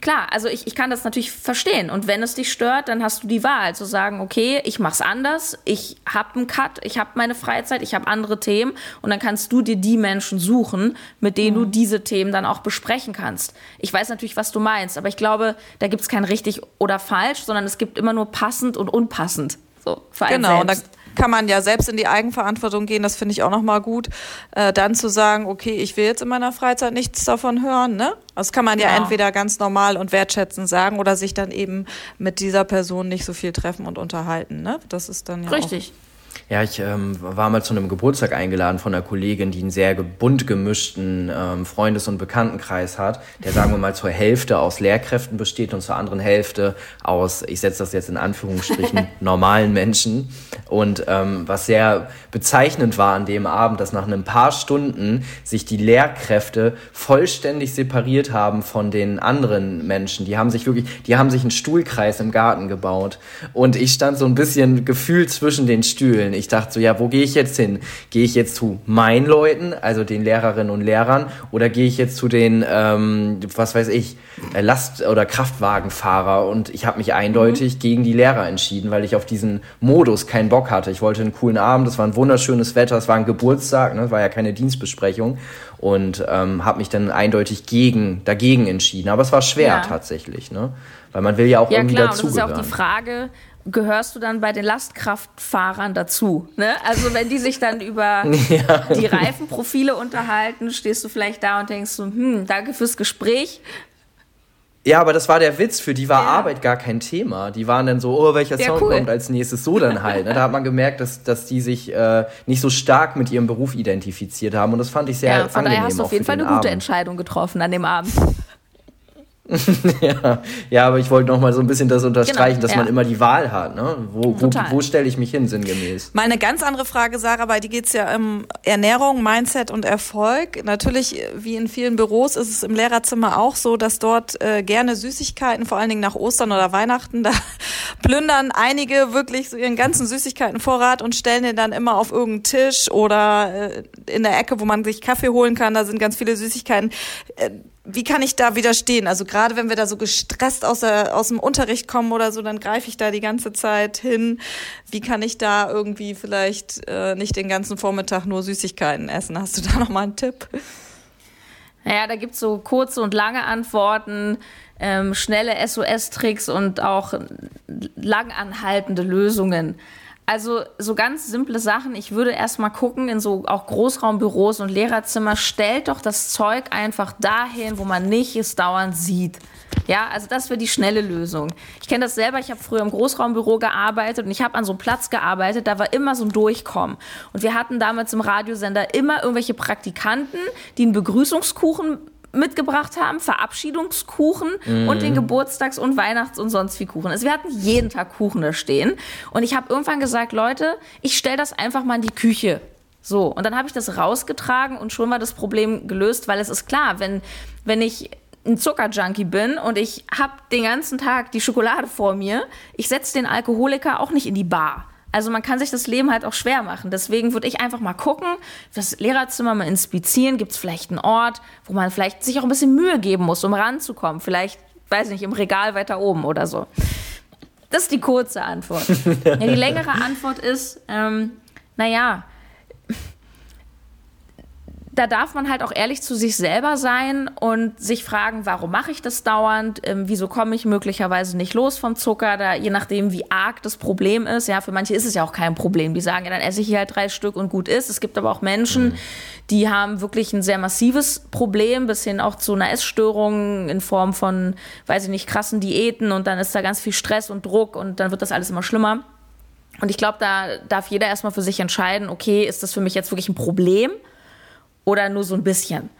klar, also ich, ich kann das natürlich verstehen. Und wenn es dich stört, dann hast du die Wahl zu sagen, okay, ich mach's anders, ich habe einen Cut, ich habe meine Freizeit, ich habe andere Themen und dann kannst du dir die Menschen suchen, mit denen mhm. du diese Themen dann auch besprechen kannst. Ich weiß natürlich, was du meinst, aber ich glaube, da gibt es kein richtig oder falsch, sondern es gibt immer nur passend und unpassend. So, für einen genau, selbst kann man ja selbst in die Eigenverantwortung gehen. Das finde ich auch nochmal gut. Äh, dann zu sagen, okay, ich will jetzt in meiner Freizeit nichts davon hören. Ne? Das kann man ja, ja entweder ganz normal und wertschätzend sagen oder sich dann eben mit dieser Person nicht so viel treffen und unterhalten. Ne? Das ist dann ja Richtig. Ja, ich ähm, war mal zu einem Geburtstag eingeladen von einer Kollegin, die einen sehr bunt gemischten ähm, Freundes- und Bekanntenkreis hat, der sagen wir mal zur Hälfte aus Lehrkräften besteht und zur anderen Hälfte aus, ich setze das jetzt in Anführungsstrichen, normalen Menschen. Und ähm, was sehr bezeichnend war an dem Abend, dass nach ein paar Stunden sich die Lehrkräfte vollständig separiert haben von den anderen Menschen. Die haben sich wirklich, die haben sich einen Stuhlkreis im Garten gebaut. Und ich stand so ein bisschen gefühlt zwischen den Stühlen ich dachte so, ja, wo gehe ich jetzt hin? Gehe ich jetzt zu meinen Leuten, also den Lehrerinnen und Lehrern, oder gehe ich jetzt zu den, ähm, was weiß ich, äh, Last- oder Kraftwagenfahrer? Und ich habe mich eindeutig mhm. gegen die Lehrer entschieden, weil ich auf diesen Modus keinen Bock hatte. Ich wollte einen coolen Abend, es war ein wunderschönes Wetter, es war ein Geburtstag, ne, war ja keine Dienstbesprechung und ähm, habe mich dann eindeutig gegen, dagegen entschieden. Aber es war schwer ja. tatsächlich, ne? weil man will ja auch ja, irgendwie klar, dazugehören. Ja, klar, das ist ja auch die Frage, gehörst du dann bei den Lastkraftfahrern dazu. Ne? Also wenn die sich dann über ja. die Reifenprofile unterhalten, stehst du vielleicht da und denkst so, hm, danke fürs Gespräch. Ja, aber das war der Witz. Für die war ja. Arbeit gar kein Thema. Die waren dann so, oh, welcher ja, Song cool. kommt als nächstes? So dann halt. Ne? Da hat man gemerkt, dass, dass die sich äh, nicht so stark mit ihrem Beruf identifiziert haben. Und das fand ich sehr ja, von angenehm. Daher hast du auf jeden Fall eine gute Entscheidung getroffen an dem Abend. ja, ja, aber ich wollte noch mal so ein bisschen das unterstreichen, genau, dass ja. man immer die Wahl hat. Ne? Wo, wo, wo stelle ich mich hin, sinngemäß? Meine ganz andere Frage, Sarah, bei dir geht es ja um Ernährung, Mindset und Erfolg. Natürlich, wie in vielen Büros, ist es im Lehrerzimmer auch so, dass dort äh, gerne Süßigkeiten, vor allen Dingen nach Ostern oder Weihnachten, da plündern einige wirklich so ihren ganzen Süßigkeitenvorrat und stellen den dann immer auf irgendeinen Tisch oder äh, in der Ecke, wo man sich Kaffee holen kann. Da sind ganz viele Süßigkeiten. Äh, wie kann ich da widerstehen? Also gerade wenn wir da so gestresst aus, der, aus dem Unterricht kommen oder so, dann greife ich da die ganze Zeit hin. Wie kann ich da irgendwie vielleicht äh, nicht den ganzen Vormittag nur Süßigkeiten essen? Hast du da noch mal einen Tipp? Naja, da gibt's so kurze und lange Antworten, ähm, schnelle SOS-Tricks und auch langanhaltende Lösungen. Also so ganz simple Sachen. Ich würde erstmal gucken in so auch Großraumbüros und Lehrerzimmer, stellt doch das Zeug einfach dahin, wo man nicht es dauernd sieht. Ja, also das wäre die schnelle Lösung. Ich kenne das selber, ich habe früher im Großraumbüro gearbeitet und ich habe an so einem Platz gearbeitet, da war immer so ein Durchkommen. Und wir hatten damals im Radiosender immer irgendwelche Praktikanten, die einen Begrüßungskuchen mitgebracht haben, Verabschiedungskuchen mhm. und den Geburtstags- und Weihnachts- und sonst wie Kuchen. Also wir hatten jeden Tag Kuchen da stehen. Und ich habe irgendwann gesagt, Leute, ich stelle das einfach mal in die Küche. So, und dann habe ich das rausgetragen und schon war das Problem gelöst, weil es ist klar, wenn, wenn ich ein Zuckerjunkie bin und ich habe den ganzen Tag die Schokolade vor mir, ich setze den Alkoholiker auch nicht in die Bar. Also man kann sich das Leben halt auch schwer machen. Deswegen würde ich einfach mal gucken, das Lehrerzimmer mal inspizieren. Gibt es vielleicht einen Ort, wo man vielleicht sich auch ein bisschen Mühe geben muss, um ranzukommen? Vielleicht, weiß nicht, im Regal weiter oben oder so. Das ist die kurze Antwort. ja, die längere Antwort ist, ähm, naja, da darf man halt auch ehrlich zu sich selber sein und sich fragen, warum mache ich das dauernd? Ähm, wieso komme ich möglicherweise nicht los vom Zucker? Da, je nachdem, wie arg das Problem ist. Ja, für manche ist es ja auch kein Problem. Die sagen, ja, dann esse ich hier halt drei Stück und gut ist. Es gibt aber auch Menschen, mhm. die haben wirklich ein sehr massives Problem, bis hin auch zu einer Essstörung in Form von, weiß ich nicht, krassen Diäten und dann ist da ganz viel Stress und Druck und dann wird das alles immer schlimmer. Und ich glaube, da darf jeder erstmal für sich entscheiden, okay, ist das für mich jetzt wirklich ein Problem? Oder nur so ein bisschen.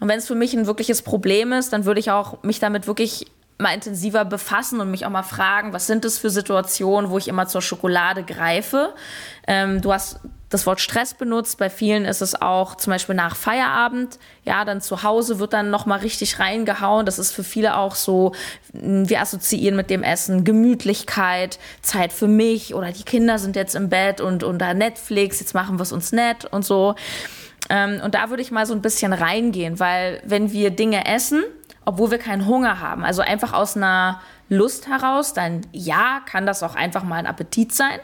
Und wenn es für mich ein wirkliches Problem ist, dann würde ich auch mich damit wirklich mal intensiver befassen und mich auch mal fragen, was sind das für Situationen, wo ich immer zur Schokolade greife. Ähm, du hast das Wort Stress benutzt. Bei vielen ist es auch zum Beispiel nach Feierabend. Ja, dann zu Hause wird dann noch mal richtig reingehauen. Das ist für viele auch so. Wir assoziieren mit dem Essen Gemütlichkeit, Zeit für mich oder die Kinder sind jetzt im Bett und unter Netflix. Jetzt machen wir es uns nett und so. Ähm, und da würde ich mal so ein bisschen reingehen, weil wenn wir Dinge essen, obwohl wir keinen Hunger haben, also einfach aus einer Lust heraus, dann ja, kann das auch einfach mal ein Appetit sein.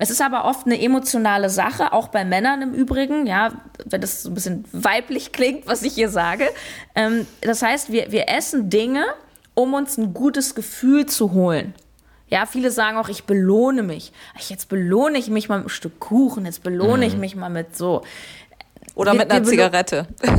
Es ist aber oft eine emotionale Sache, auch bei Männern im Übrigen, ja, wenn das so ein bisschen weiblich klingt, was ich hier sage. Ähm, das heißt, wir, wir essen Dinge, um uns ein gutes Gefühl zu holen. Ja, viele sagen auch, ich belohne mich. Jetzt belohne ich mich mal mit einem Stück Kuchen, jetzt belohne mhm. ich mich mal mit so. Oder mit einer Zigarette.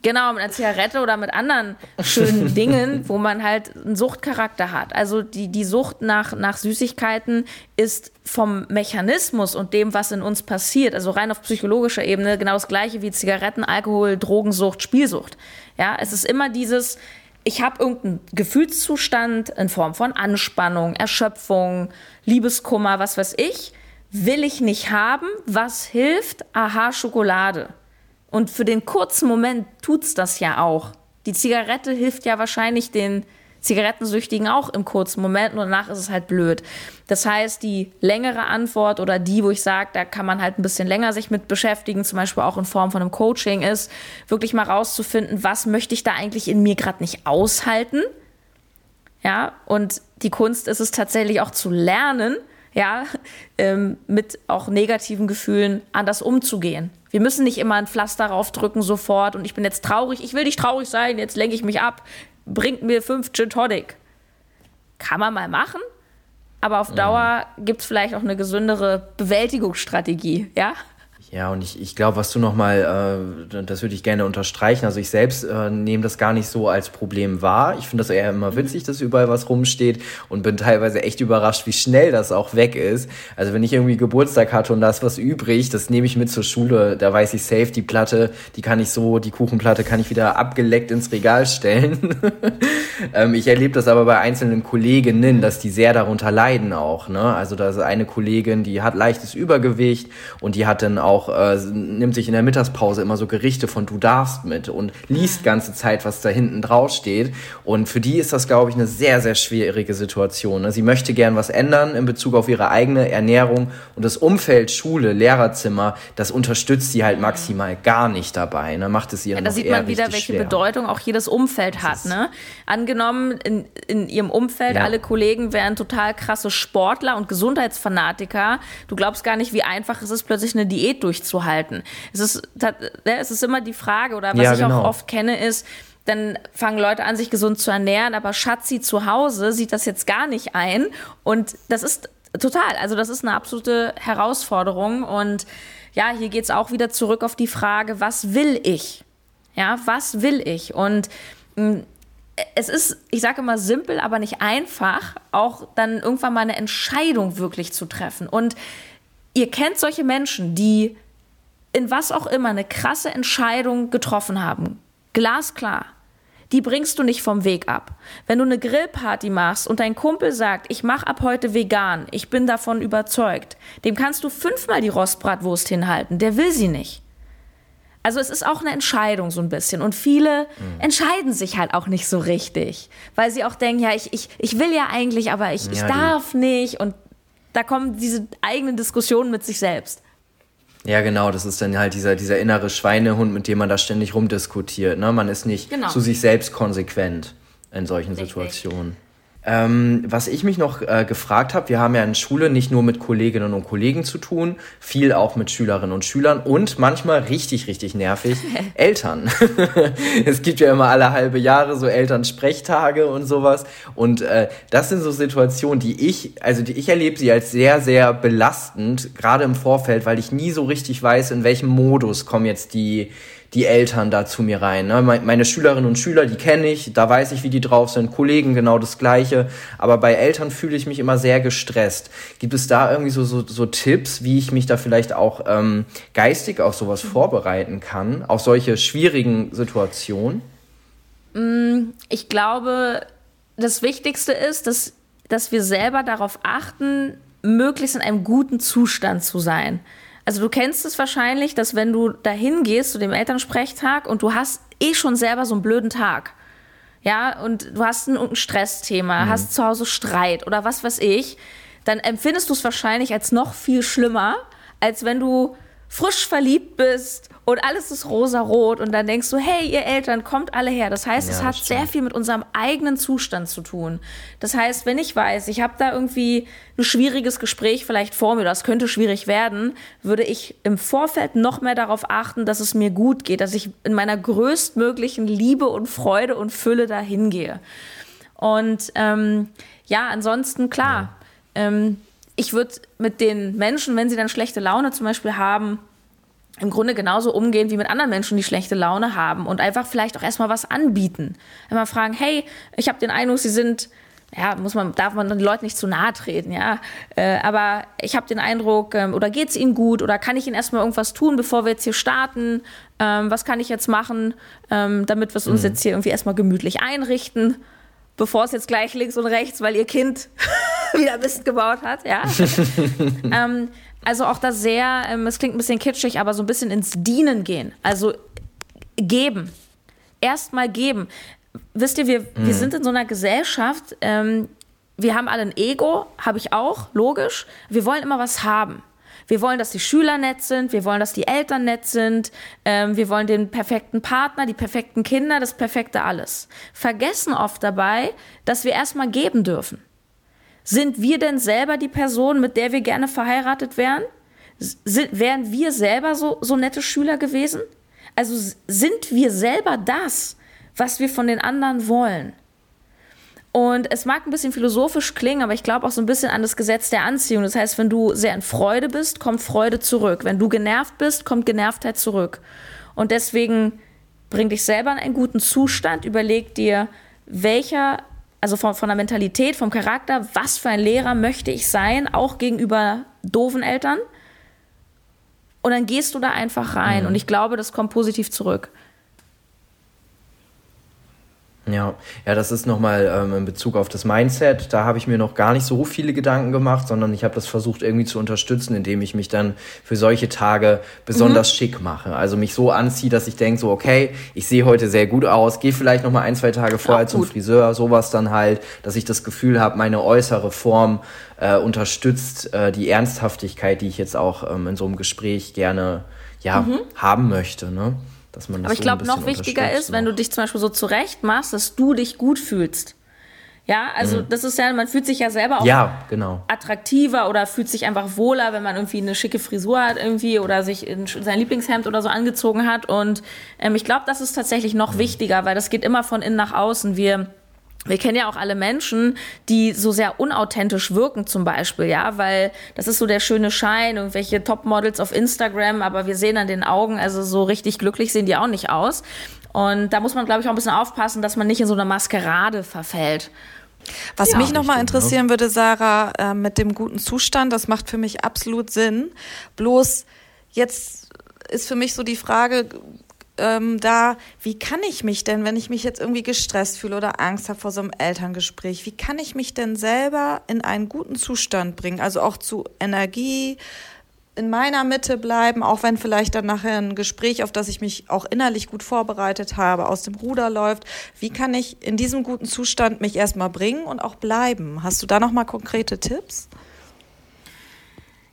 Genau, mit einer Zigarette oder mit anderen schönen Dingen, wo man halt einen Suchtcharakter hat. Also die, die Sucht nach, nach Süßigkeiten ist vom Mechanismus und dem, was in uns passiert, also rein auf psychologischer Ebene, genau das gleiche wie Zigaretten, Alkohol, Drogensucht, Spielsucht. Ja, es ist immer dieses, ich habe irgendeinen Gefühlszustand in Form von Anspannung, Erschöpfung, Liebeskummer, was weiß ich, will ich nicht haben. Was hilft? Aha, Schokolade. Und für den kurzen Moment tut's das ja auch. Die Zigarette hilft ja wahrscheinlich den Zigarettensüchtigen auch im kurzen Moment und danach ist es halt blöd. Das heißt, die längere Antwort oder die, wo ich sage, da kann man halt ein bisschen länger sich mit beschäftigen, zum Beispiel auch in Form von einem Coaching, ist wirklich mal rauszufinden, was möchte ich da eigentlich in mir gerade nicht aushalten. Ja, und die Kunst ist es tatsächlich auch zu lernen, ja, ähm, mit auch negativen Gefühlen anders umzugehen. Wir müssen nicht immer ein Pflaster raufdrücken sofort und ich bin jetzt traurig, ich will nicht traurig sein, jetzt lenke ich mich ab bringt mir fünf Gin Tonic. Kann man mal machen, aber auf Dauer mhm. gibt es vielleicht auch eine gesündere Bewältigungsstrategie, ja? Ja, und ich, ich glaube, was du nochmal, äh, das würde ich gerne unterstreichen. Also ich selbst äh, nehme das gar nicht so als Problem wahr. Ich finde das eher immer witzig, dass überall was rumsteht und bin teilweise echt überrascht, wie schnell das auch weg ist. Also wenn ich irgendwie Geburtstag hatte und da ist was übrig, das nehme ich mit zur Schule. Da weiß ich safe, die Platte, die kann ich so, die Kuchenplatte kann ich wieder abgeleckt ins Regal stellen. ähm, ich erlebe das aber bei einzelnen Kolleginnen, dass die sehr darunter leiden auch. Ne? Also da ist eine Kollegin, die hat leichtes Übergewicht und die hat dann auch auch, äh, nimmt sich in der Mittagspause immer so Gerichte von Du darfst mit und liest ganze Zeit, was da hinten drauf steht. Und für die ist das, glaube ich, eine sehr, sehr schwierige Situation. Ne? Sie möchte gern was ändern in Bezug auf ihre eigene Ernährung und das Umfeld, Schule, Lehrerzimmer, das unterstützt sie halt maximal gar nicht dabei. Ne? Macht es ihr ja, Da sieht man wieder, welche schwer. Bedeutung auch jedes Umfeld hat. Ne? Angenommen, in, in ihrem Umfeld, ja. alle Kollegen wären total krasse Sportler und Gesundheitsfanatiker. Du glaubst gar nicht, wie einfach es ist, plötzlich eine Diät durch durchzuhalten. Es ist, es ist immer die Frage, oder was ja, ich genau. auch oft kenne, ist, dann fangen Leute an, sich gesund zu ernähren, aber Schatzi zu Hause sieht das jetzt gar nicht ein. Und das ist total, also das ist eine absolute Herausforderung. Und ja, hier geht es auch wieder zurück auf die Frage, was will ich? Ja, was will ich? Und hm, es ist, ich sage immer simpel, aber nicht einfach, auch dann irgendwann mal eine Entscheidung wirklich zu treffen. Und ihr kennt solche Menschen, die in was auch immer eine krasse Entscheidung getroffen haben. Glasklar. Die bringst du nicht vom Weg ab. Wenn du eine Grillparty machst und dein Kumpel sagt, ich mache ab heute vegan, ich bin davon überzeugt, dem kannst du fünfmal die Rostbratwurst hinhalten, der will sie nicht. Also es ist auch eine Entscheidung so ein bisschen. Und viele mhm. entscheiden sich halt auch nicht so richtig, weil sie auch denken, ja, ich, ich, ich will ja eigentlich, aber ich, ja, ich darf nicht. Und da kommen diese eigenen Diskussionen mit sich selbst. Ja, genau, das ist dann halt dieser, dieser innere Schweinehund, mit dem man da ständig rumdiskutiert. Ne? Man ist nicht genau. zu sich selbst konsequent in solchen Richtig. Situationen. Ähm, was ich mich noch äh, gefragt habe, wir haben ja in Schule nicht nur mit Kolleginnen und Kollegen zu tun, viel auch mit Schülerinnen und Schülern und manchmal richtig, richtig nervig, Eltern. es gibt ja immer alle halbe Jahre so Elternsprechtage und sowas. Und äh, das sind so Situationen, die ich, also die ich erlebe sie als sehr, sehr belastend, gerade im Vorfeld, weil ich nie so richtig weiß, in welchem Modus kommen jetzt die die Eltern da zu mir rein. Ne? Meine Schülerinnen und Schüler, die kenne ich, da weiß ich, wie die drauf sind, Kollegen genau das Gleiche. Aber bei Eltern fühle ich mich immer sehr gestresst. Gibt es da irgendwie so, so, so Tipps, wie ich mich da vielleicht auch ähm, geistig auf sowas vorbereiten kann, auf solche schwierigen Situationen? Mm, ich glaube, das Wichtigste ist, dass, dass wir selber darauf achten, möglichst in einem guten Zustand zu sein. Also du kennst es wahrscheinlich, dass wenn du dahin gehst zu dem Elternsprechtag und du hast eh schon selber so einen blöden Tag, ja, und du hast ein, ein Stressthema, mhm. hast zu Hause Streit oder was weiß ich, dann empfindest du es wahrscheinlich als noch viel schlimmer, als wenn du frisch verliebt bist und alles ist rosarot und dann denkst du, hey, ihr Eltern, kommt alle her. Das heißt, ja, es hat stimmt. sehr viel mit unserem eigenen Zustand zu tun. Das heißt, wenn ich weiß, ich habe da irgendwie ein schwieriges Gespräch vielleicht vor mir, das könnte schwierig werden, würde ich im Vorfeld noch mehr darauf achten, dass es mir gut geht, dass ich in meiner größtmöglichen Liebe und Freude und Fülle dahin gehe. Und ähm, ja, ansonsten klar. Ja. Ähm, ich würde mit den Menschen, wenn sie dann schlechte Laune zum Beispiel haben, im Grunde genauso umgehen wie mit anderen Menschen, die schlechte Laune haben und einfach vielleicht auch erstmal was anbieten. Einmal fragen, hey, ich habe den Eindruck, Sie sind ja, muss man, darf man den Leuten nicht zu nahe treten, ja. Äh, aber ich habe den Eindruck, ähm, oder geht es Ihnen gut oder kann ich Ihnen erstmal irgendwas tun, bevor wir jetzt hier starten? Ähm, was kann ich jetzt machen, ähm, damit wir es uns mhm. jetzt hier irgendwie erstmal gemütlich einrichten, bevor es jetzt gleich links und rechts, weil Ihr Kind wieder Mist gebaut hat, ja. ähm, also auch da sehr, ähm, es klingt ein bisschen kitschig, aber so ein bisschen ins Dienen gehen. Also geben. Erstmal geben wisst ihr, wir, mhm. wir sind in so einer Gesellschaft, ähm, wir haben alle ein Ego, habe ich auch, logisch. Wir wollen immer was haben. Wir wollen, dass die Schüler nett sind, wir wollen, dass die Eltern nett sind, ähm, wir wollen den perfekten Partner, die perfekten Kinder, das perfekte alles. Vergessen oft dabei, dass wir erstmal geben dürfen. Sind wir denn selber die Person, mit der wir gerne verheiratet wären? Sind, wären wir selber so, so nette Schüler gewesen? Also sind wir selber das, was wir von den anderen wollen. Und es mag ein bisschen philosophisch klingen, aber ich glaube auch so ein bisschen an das Gesetz der Anziehung. Das heißt, wenn du sehr in Freude bist, kommt Freude zurück. Wenn du genervt bist, kommt Genervtheit zurück. Und deswegen bring dich selber in einen guten Zustand, überleg dir, welcher, also von, von der Mentalität, vom Charakter, was für ein Lehrer möchte ich sein, auch gegenüber doofen Eltern. Und dann gehst du da einfach rein. Mhm. Und ich glaube, das kommt positiv zurück. Ja, ja, das ist nochmal ähm, in Bezug auf das Mindset. Da habe ich mir noch gar nicht so viele Gedanken gemacht, sondern ich habe das versucht irgendwie zu unterstützen, indem ich mich dann für solche Tage besonders mhm. schick mache. Also mich so anziehe, dass ich denke, so, okay, ich sehe heute sehr gut aus, gehe vielleicht nochmal ein, zwei Tage vorher zum Friseur, sowas dann halt, dass ich das Gefühl habe, meine äußere Form äh, unterstützt äh, die Ernsthaftigkeit, die ich jetzt auch ähm, in so einem Gespräch gerne ja, mhm. haben möchte. Ne? Dass man das Aber ich so glaube, noch wichtiger ist, wenn du dich zum Beispiel so zurecht machst, dass du dich gut fühlst. Ja, also mhm. das ist ja, man fühlt sich ja selber auch ja, genau. attraktiver oder fühlt sich einfach wohler, wenn man irgendwie eine schicke Frisur hat irgendwie oder sich in sein Lieblingshemd oder so angezogen hat. Und ähm, ich glaube, das ist tatsächlich noch mhm. wichtiger, weil das geht immer von innen nach außen. Wir wir kennen ja auch alle Menschen, die so sehr unauthentisch wirken zum Beispiel, ja, weil das ist so der schöne Schein, irgendwelche Topmodels auf Instagram, aber wir sehen an den Augen, also so richtig glücklich sehen die auch nicht aus. Und da muss man, glaube ich, auch ein bisschen aufpassen, dass man nicht in so eine Maskerade verfällt. Was ja, mich nochmal interessieren würde, Sarah, äh, mit dem guten Zustand, das macht für mich absolut Sinn. Bloß jetzt ist für mich so die Frage, ähm, da, wie kann ich mich denn, wenn ich mich jetzt irgendwie gestresst fühle oder Angst habe vor so einem Elterngespräch, wie kann ich mich denn selber in einen guten Zustand bringen? Also auch zu Energie, in meiner Mitte bleiben, auch wenn vielleicht dann nachher ein Gespräch, auf das ich mich auch innerlich gut vorbereitet habe, aus dem Ruder läuft. Wie kann ich in diesem guten Zustand mich erstmal bringen und auch bleiben? Hast du da nochmal konkrete Tipps?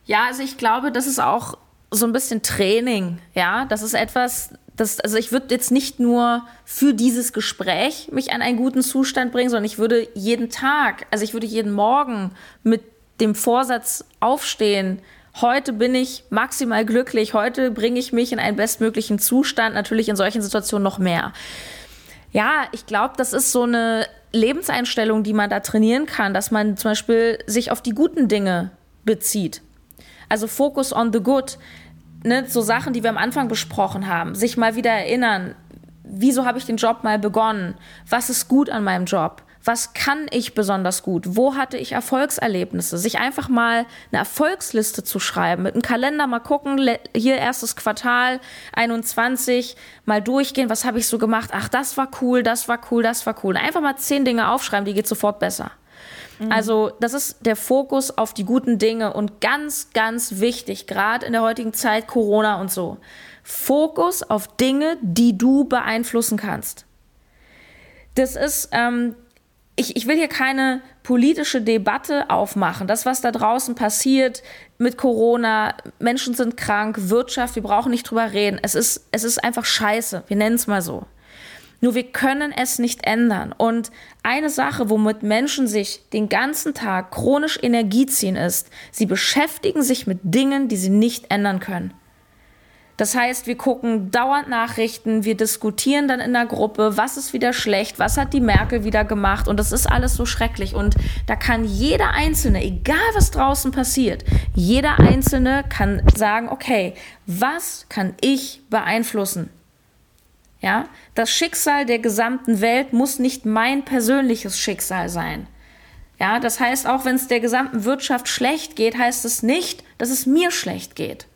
Ja, also ich glaube, das ist auch so ein bisschen Training. Ja, das ist etwas, das, also ich würde jetzt nicht nur für dieses Gespräch mich an einen guten Zustand bringen, sondern ich würde jeden Tag, also ich würde jeden Morgen mit dem Vorsatz aufstehen, heute bin ich maximal glücklich, heute bringe ich mich in einen bestmöglichen Zustand, natürlich in solchen Situationen noch mehr. Ja, ich glaube, das ist so eine Lebenseinstellung, die man da trainieren kann, dass man zum Beispiel sich auf die guten Dinge bezieht. Also Focus on the Good ne, so Sachen, die wir am Anfang besprochen haben, sich mal wieder erinnern, wieso habe ich den Job mal begonnen? Was ist gut an meinem Job? Was kann ich besonders gut? Wo hatte ich Erfolgserlebnisse? Sich einfach mal eine Erfolgsliste zu schreiben, mit einem Kalender mal gucken, hier erstes Quartal 21, mal durchgehen, was habe ich so gemacht? Ach, das war cool, das war cool, das war cool. Einfach mal zehn Dinge aufschreiben, die geht sofort besser. Mhm. Also das ist der Fokus auf die guten Dinge und ganz, ganz wichtig, gerade in der heutigen Zeit Corona und so. Fokus auf Dinge, die du beeinflussen kannst. Das ist, ähm, ich, ich will hier keine politische Debatte aufmachen. Das, was da draußen passiert mit Corona, Menschen sind krank, Wirtschaft, wir brauchen nicht drüber reden. Es ist, es ist einfach scheiße. Wir nennen es mal so. Nur wir können es nicht ändern. Und eine Sache, womit Menschen sich den ganzen Tag chronisch Energie ziehen, ist, sie beschäftigen sich mit Dingen, die sie nicht ändern können. Das heißt, wir gucken dauernd Nachrichten, wir diskutieren dann in der Gruppe, was ist wieder schlecht, was hat die Merkel wieder gemacht und das ist alles so schrecklich. Und da kann jeder Einzelne, egal was draußen passiert, jeder Einzelne kann sagen, okay, was kann ich beeinflussen? Ja, das Schicksal der gesamten Welt muss nicht mein persönliches Schicksal sein. Ja, das heißt, auch wenn es der gesamten Wirtschaft schlecht geht, heißt es nicht, dass es mir schlecht geht.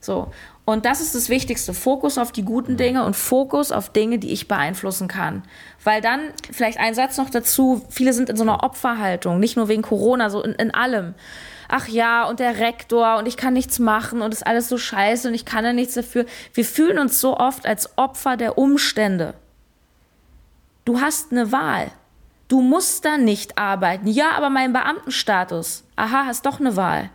So. Und das ist das Wichtigste. Fokus auf die guten Dinge und Fokus auf Dinge, die ich beeinflussen kann. Weil dann, vielleicht ein Satz noch dazu, viele sind in so einer Opferhaltung, nicht nur wegen Corona, so in, in allem. Ach ja, und der Rektor und ich kann nichts machen und ist alles so scheiße und ich kann ja nichts dafür. Wir fühlen uns so oft als Opfer der Umstände. Du hast eine Wahl. Du musst da nicht arbeiten. Ja, aber mein Beamtenstatus. Aha, hast doch eine Wahl.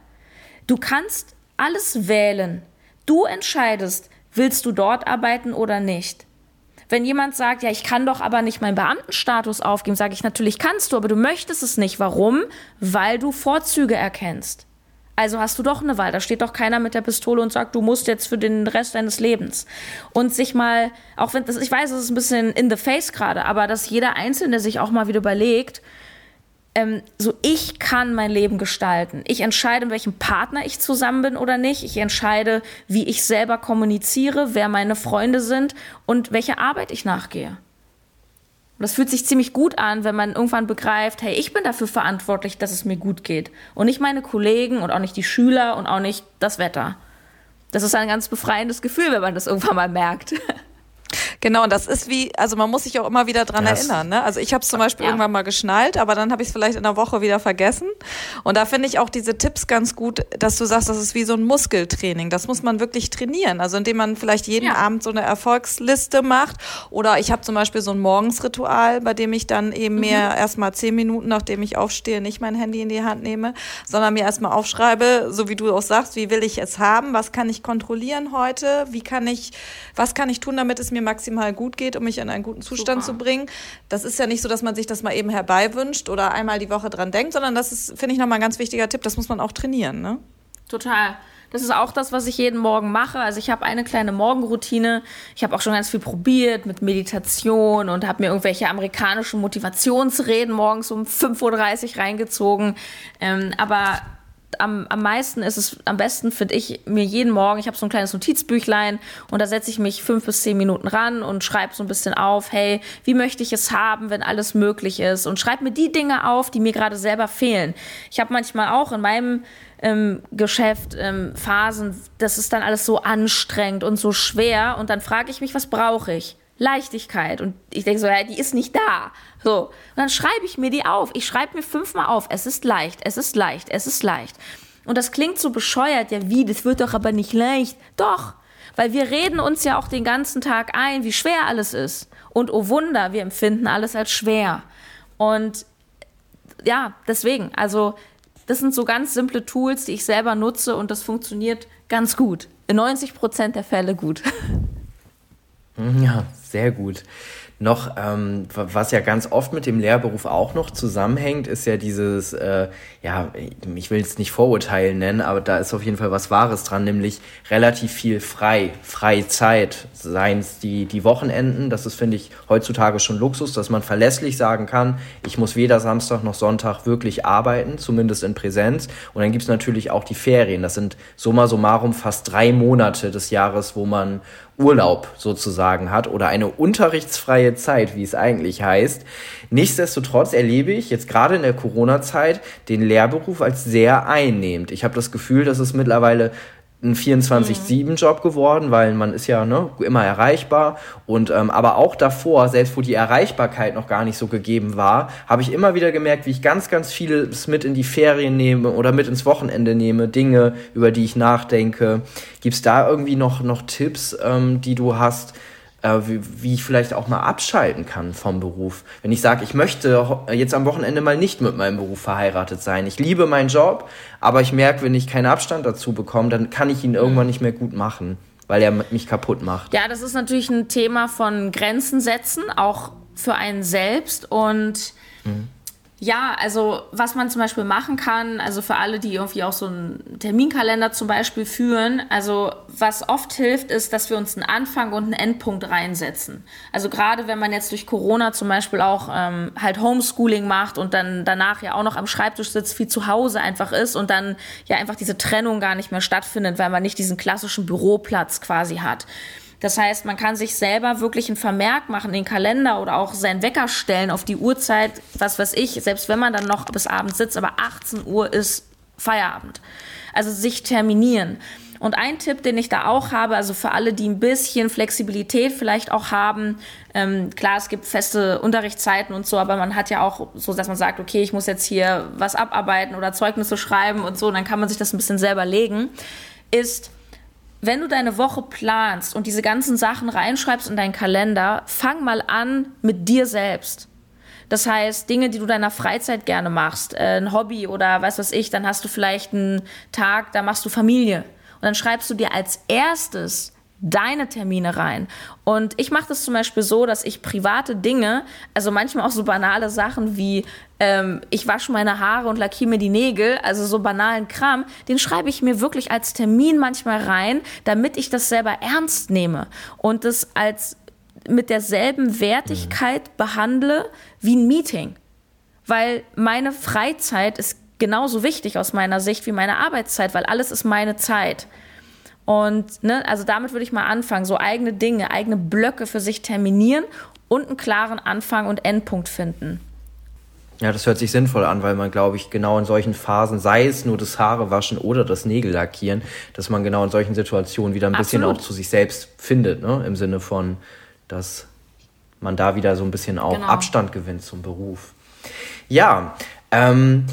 Du kannst alles wählen. Du entscheidest, willst du dort arbeiten oder nicht. Wenn jemand sagt, ja, ich kann doch aber nicht meinen Beamtenstatus aufgeben, sage ich natürlich kannst du, aber du möchtest es nicht. Warum? Weil du Vorzüge erkennst. Also hast du doch eine Wahl. Da steht doch keiner mit der Pistole und sagt, du musst jetzt für den Rest deines Lebens. Und sich mal, auch wenn das, ich weiß, es ist ein bisschen in the face gerade, aber dass jeder Einzelne sich auch mal wieder überlegt, ähm, so ich kann mein Leben gestalten. Ich entscheide, mit welchem Partner ich zusammen bin oder nicht. Ich entscheide, wie ich selber kommuniziere, wer meine Freunde sind und welche Arbeit ich nachgehe. Und das fühlt sich ziemlich gut an, wenn man irgendwann begreift, hey, ich bin dafür verantwortlich, dass es mir gut geht. Und nicht meine Kollegen und auch nicht die Schüler und auch nicht das Wetter. Das ist ein ganz befreiendes Gefühl, wenn man das irgendwann mal merkt. Genau, und das ist wie, also man muss sich auch immer wieder dran das erinnern. Ne? Also ich habe es zum Beispiel ja. irgendwann mal geschnallt, aber dann habe ich es vielleicht in der Woche wieder vergessen. Und da finde ich auch diese Tipps ganz gut, dass du sagst, das ist wie so ein Muskeltraining. Das muss man wirklich trainieren. Also indem man vielleicht jeden ja. Abend so eine Erfolgsliste macht. Oder ich habe zum Beispiel so ein Morgensritual, bei dem ich dann eben mhm. mir erstmal zehn Minuten, nachdem ich aufstehe, nicht mein Handy in die Hand nehme, sondern mir erstmal aufschreibe, so wie du auch sagst, wie will ich es haben, was kann ich kontrollieren heute, wie kann ich, was kann ich tun, damit es mir maximal maximal gut geht, um mich in einen guten Zustand Super. zu bringen. Das ist ja nicht so, dass man sich das mal eben herbeiwünscht oder einmal die Woche dran denkt, sondern das ist, finde ich, nochmal ein ganz wichtiger Tipp. Das muss man auch trainieren, ne? Total. Das ist auch das, was ich jeden Morgen mache. Also ich habe eine kleine Morgenroutine. Ich habe auch schon ganz viel probiert mit Meditation und habe mir irgendwelche amerikanischen Motivationsreden morgens um 5.30 Uhr reingezogen. Ähm, aber am, am meisten ist es, am besten finde ich mir jeden Morgen, ich habe so ein kleines Notizbüchlein und da setze ich mich fünf bis zehn Minuten ran und schreibe so ein bisschen auf, hey, wie möchte ich es haben, wenn alles möglich ist und schreibe mir die Dinge auf, die mir gerade selber fehlen. Ich habe manchmal auch in meinem ähm, Geschäft ähm, Phasen, das ist dann alles so anstrengend und so schwer und dann frage ich mich, was brauche ich? Leichtigkeit. Und ich denke so, ja, die ist nicht da. So. Und dann schreibe ich mir die auf. Ich schreibe mir fünfmal auf. Es ist leicht, es ist leicht, es ist leicht. Und das klingt so bescheuert. Ja, wie? Das wird doch aber nicht leicht. Doch. Weil wir reden uns ja auch den ganzen Tag ein, wie schwer alles ist. Und oh Wunder, wir empfinden alles als schwer. Und ja, deswegen, also das sind so ganz simple Tools, die ich selber nutze und das funktioniert ganz gut. In 90 Prozent der Fälle gut. Ja, sehr gut. Noch, ähm, was ja ganz oft mit dem Lehrberuf auch noch zusammenhängt, ist ja dieses, äh, ja, ich will es nicht Vorurteilen nennen, aber da ist auf jeden Fall was Wahres dran, nämlich relativ viel frei, freie Zeit, seien es die, die Wochenenden, das ist, finde ich, heutzutage schon Luxus, dass man verlässlich sagen kann, ich muss weder Samstag noch Sonntag wirklich arbeiten, zumindest in Präsenz. Und dann gibt's natürlich auch die Ferien, das sind summa summarum fast drei Monate des Jahres, wo man Urlaub sozusagen hat oder eine unterrichtsfreie Zeit, wie es eigentlich heißt. Nichtsdestotrotz erlebe ich jetzt gerade in der Corona-Zeit den Lehrberuf als sehr einnehmend. Ich habe das Gefühl, dass es mittlerweile ein 24-7-Job geworden, weil man ist ja ne, immer erreichbar. Und ähm, aber auch davor, selbst wo die Erreichbarkeit noch gar nicht so gegeben war, habe ich immer wieder gemerkt, wie ich ganz, ganz vieles mit in die Ferien nehme oder mit ins Wochenende nehme, Dinge, über die ich nachdenke. Gibt's da irgendwie noch, noch Tipps, ähm, die du hast, äh, wie, wie ich vielleicht auch mal abschalten kann vom Beruf. Wenn ich sage, ich möchte jetzt am Wochenende mal nicht mit meinem Beruf verheiratet sein. Ich liebe meinen Job, aber ich merke, wenn ich keinen Abstand dazu bekomme, dann kann ich ihn irgendwann nicht mehr gut machen, weil er mich kaputt macht. Ja, das ist natürlich ein Thema von Grenzen setzen, auch für einen selbst und mhm Ja, also was man zum Beispiel machen kann, also für alle, die irgendwie auch so einen Terminkalender zum Beispiel führen, also was oft hilft, ist, dass wir uns einen Anfang und einen Endpunkt reinsetzen. Also gerade wenn man jetzt durch Corona zum Beispiel auch ähm, halt Homeschooling macht und dann danach ja auch noch am Schreibtisch sitzt, viel zu Hause einfach ist und dann ja einfach diese Trennung gar nicht mehr stattfindet, weil man nicht diesen klassischen Büroplatz quasi hat das heißt, man kann sich selber wirklich einen Vermerk machen, den Kalender oder auch seinen Wecker stellen auf die Uhrzeit, was weiß ich, selbst wenn man dann noch bis abends sitzt, aber 18 Uhr ist Feierabend. Also sich terminieren. Und ein Tipp, den ich da auch habe, also für alle, die ein bisschen Flexibilität vielleicht auch haben, ähm, klar, es gibt feste Unterrichtszeiten und so, aber man hat ja auch so, dass man sagt, okay, ich muss jetzt hier was abarbeiten oder Zeugnisse schreiben und so, und dann kann man sich das ein bisschen selber legen, ist, wenn du deine Woche planst und diese ganzen Sachen reinschreibst in deinen Kalender, fang mal an mit dir selbst. Das heißt, Dinge, die du deiner Freizeit gerne machst, äh, ein Hobby oder was weiß ich, dann hast du vielleicht einen Tag, da machst du Familie. Und dann schreibst du dir als erstes deine Termine rein. Und ich mache das zum Beispiel so, dass ich private Dinge, also manchmal auch so banale Sachen wie ähm, ich wasche meine Haare und lackiere mir die Nägel, also so banalen Kram, den schreibe ich mir wirklich als Termin manchmal rein, damit ich das selber ernst nehme und das als mit derselben Wertigkeit mhm. behandle wie ein Meeting. Weil meine Freizeit ist genauso wichtig aus meiner Sicht wie meine Arbeitszeit, weil alles ist meine Zeit. Und ne, also damit würde ich mal anfangen, so eigene Dinge, eigene Blöcke für sich terminieren und einen klaren Anfang und Endpunkt finden. Ja, das hört sich sinnvoll an, weil man, glaube ich, genau in solchen Phasen, sei es nur das Haare waschen oder das Nägel lackieren, dass man genau in solchen Situationen wieder ein Absolut. bisschen auch zu sich selbst findet, ne? im Sinne von, dass man da wieder so ein bisschen auch genau. Abstand gewinnt zum Beruf. Ja, ähm,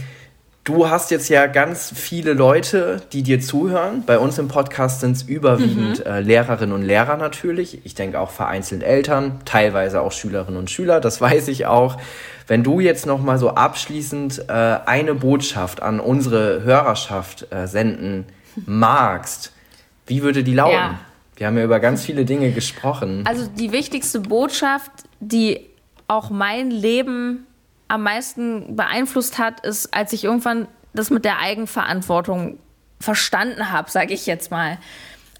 Du hast jetzt ja ganz viele Leute, die dir zuhören. Bei uns im Podcast sind es überwiegend mhm. äh, Lehrerinnen und Lehrer natürlich. Ich denke auch vereinzelt Eltern, teilweise auch Schülerinnen und Schüler, das weiß ich auch. Wenn du jetzt noch mal so abschließend äh, eine Botschaft an unsere Hörerschaft äh, senden magst, wie würde die lauten? Ja. Wir haben ja über ganz viele Dinge gesprochen. Also die wichtigste Botschaft, die auch mein Leben am meisten beeinflusst hat, ist, als ich irgendwann das mit der Eigenverantwortung verstanden habe, sage ich jetzt mal.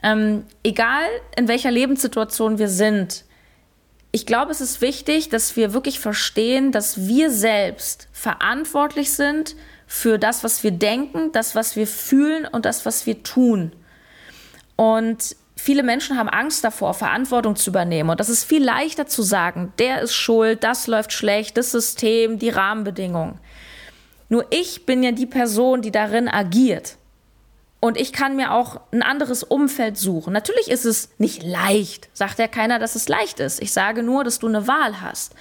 Ähm, egal in welcher Lebenssituation wir sind, ich glaube, es ist wichtig, dass wir wirklich verstehen, dass wir selbst verantwortlich sind für das, was wir denken, das, was wir fühlen und das, was wir tun. Und viele Menschen haben Angst davor, Verantwortung zu übernehmen. Und das ist viel leichter zu sagen, der ist schuld, das läuft schlecht, das System, die Rahmenbedingungen. Nur ich bin ja die Person, die darin agiert. Und ich kann mir auch ein anderes Umfeld suchen. Natürlich ist es nicht leicht, sagt ja keiner, dass es leicht ist. Ich sage nur, dass du eine Wahl hast.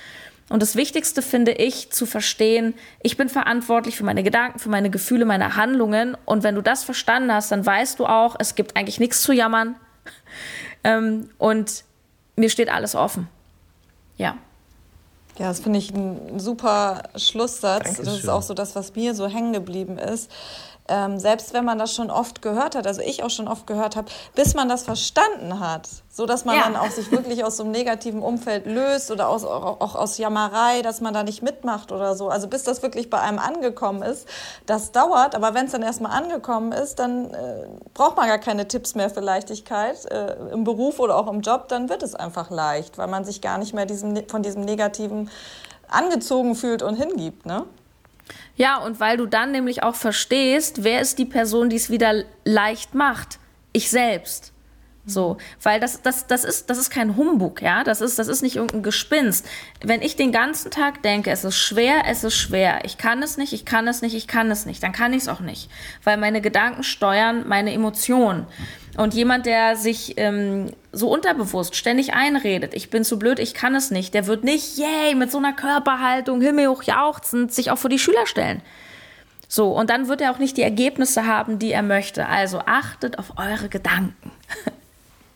Und das Wichtigste finde ich zu verstehen, ich bin verantwortlich für meine Gedanken, für meine Gefühle, meine Handlungen. Und wenn du das verstanden hast, dann weißt du auch, es gibt eigentlich nichts zu jammern, ähm, und mir steht alles offen. Ja. Ja, das finde ich ein super Schlusssatz. Dankeschön. Das ist auch so das, was mir so hängen geblieben ist ähm, selbst wenn man das schon oft gehört hat, also ich auch schon oft gehört habe, bis man das verstanden hat, so dass man ja. dann auch sich wirklich aus so einem negativen Umfeld löst oder aus, auch, aus Jammerei, dass man da nicht mitmacht oder so. Also bis das wirklich bei einem angekommen ist, das dauert, aber wenn es dann erstmal angekommen ist, dann äh, braucht man gar keine Tipps mehr für Leichtigkeit äh, im Beruf oder auch im Job, dann wird es einfach leicht, weil man sich gar nicht mehr diesem, von diesem Negativen angezogen fühlt und hingibt, ne? Ja, und weil du dann nämlich auch verstehst, wer ist die Person, die es wieder leicht macht? Ich selbst. So, weil das, das, das, ist, das ist kein Humbug, ja. Das ist, das ist nicht irgendein Gespinst. Wenn ich den ganzen Tag denke, es ist schwer, es ist schwer, ich kann es nicht, ich kann es nicht, ich kann es nicht, dann kann ich es auch nicht. Weil meine Gedanken steuern meine Emotionen. Und jemand, der sich ähm, so unterbewusst ständig einredet, ich bin zu blöd, ich kann es nicht, der wird nicht, yay, mit so einer Körperhaltung, himmelhoch jauchzend, sich auch vor die Schüler stellen. So, und dann wird er auch nicht die Ergebnisse haben, die er möchte. Also achtet auf eure Gedanken.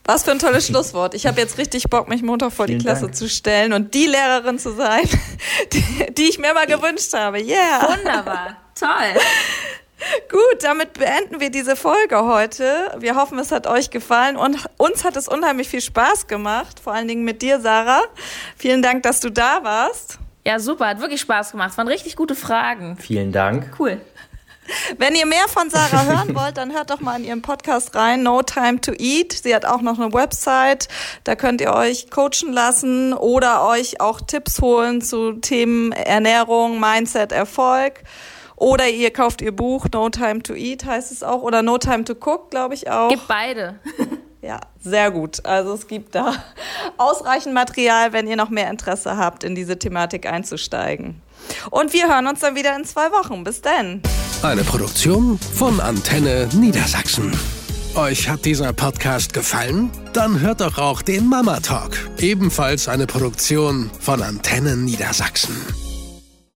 Was für ein tolles Schlusswort. Ich habe jetzt richtig Bock, mich Montag vor Vielen die Klasse Dank. zu stellen und die Lehrerin zu sein, die, die ich mir mal gewünscht habe. Yeah. Wunderbar. Toll. Gut, damit beenden wir diese Folge heute. Wir hoffen, es hat euch gefallen und uns hat es unheimlich viel Spaß gemacht, vor allen Dingen mit dir, Sarah. Vielen Dank, dass du da warst. Ja, super, hat wirklich Spaß gemacht. Es waren richtig gute Fragen. Vielen Dank. Cool. Wenn ihr mehr von Sarah hören wollt, dann hört doch mal in ihren Podcast rein, No Time to Eat. Sie hat auch noch eine Website, da könnt ihr euch coachen lassen oder euch auch Tipps holen zu Themen Ernährung, Mindset, Erfolg. Oder ihr kauft ihr Buch, No Time to Eat heißt es auch, oder No Time to Cook, glaube ich auch. Gibt beide. Ja, sehr gut. Also es gibt da ausreichend Material, wenn ihr noch mehr Interesse habt, in diese Thematik einzusteigen. Und wir hören uns dann wieder in zwei Wochen. Bis dann. Eine Produktion von Antenne Niedersachsen. Euch hat dieser Podcast gefallen? Dann hört doch auch den Mama Talk, ebenfalls eine Produktion von Antenne Niedersachsen.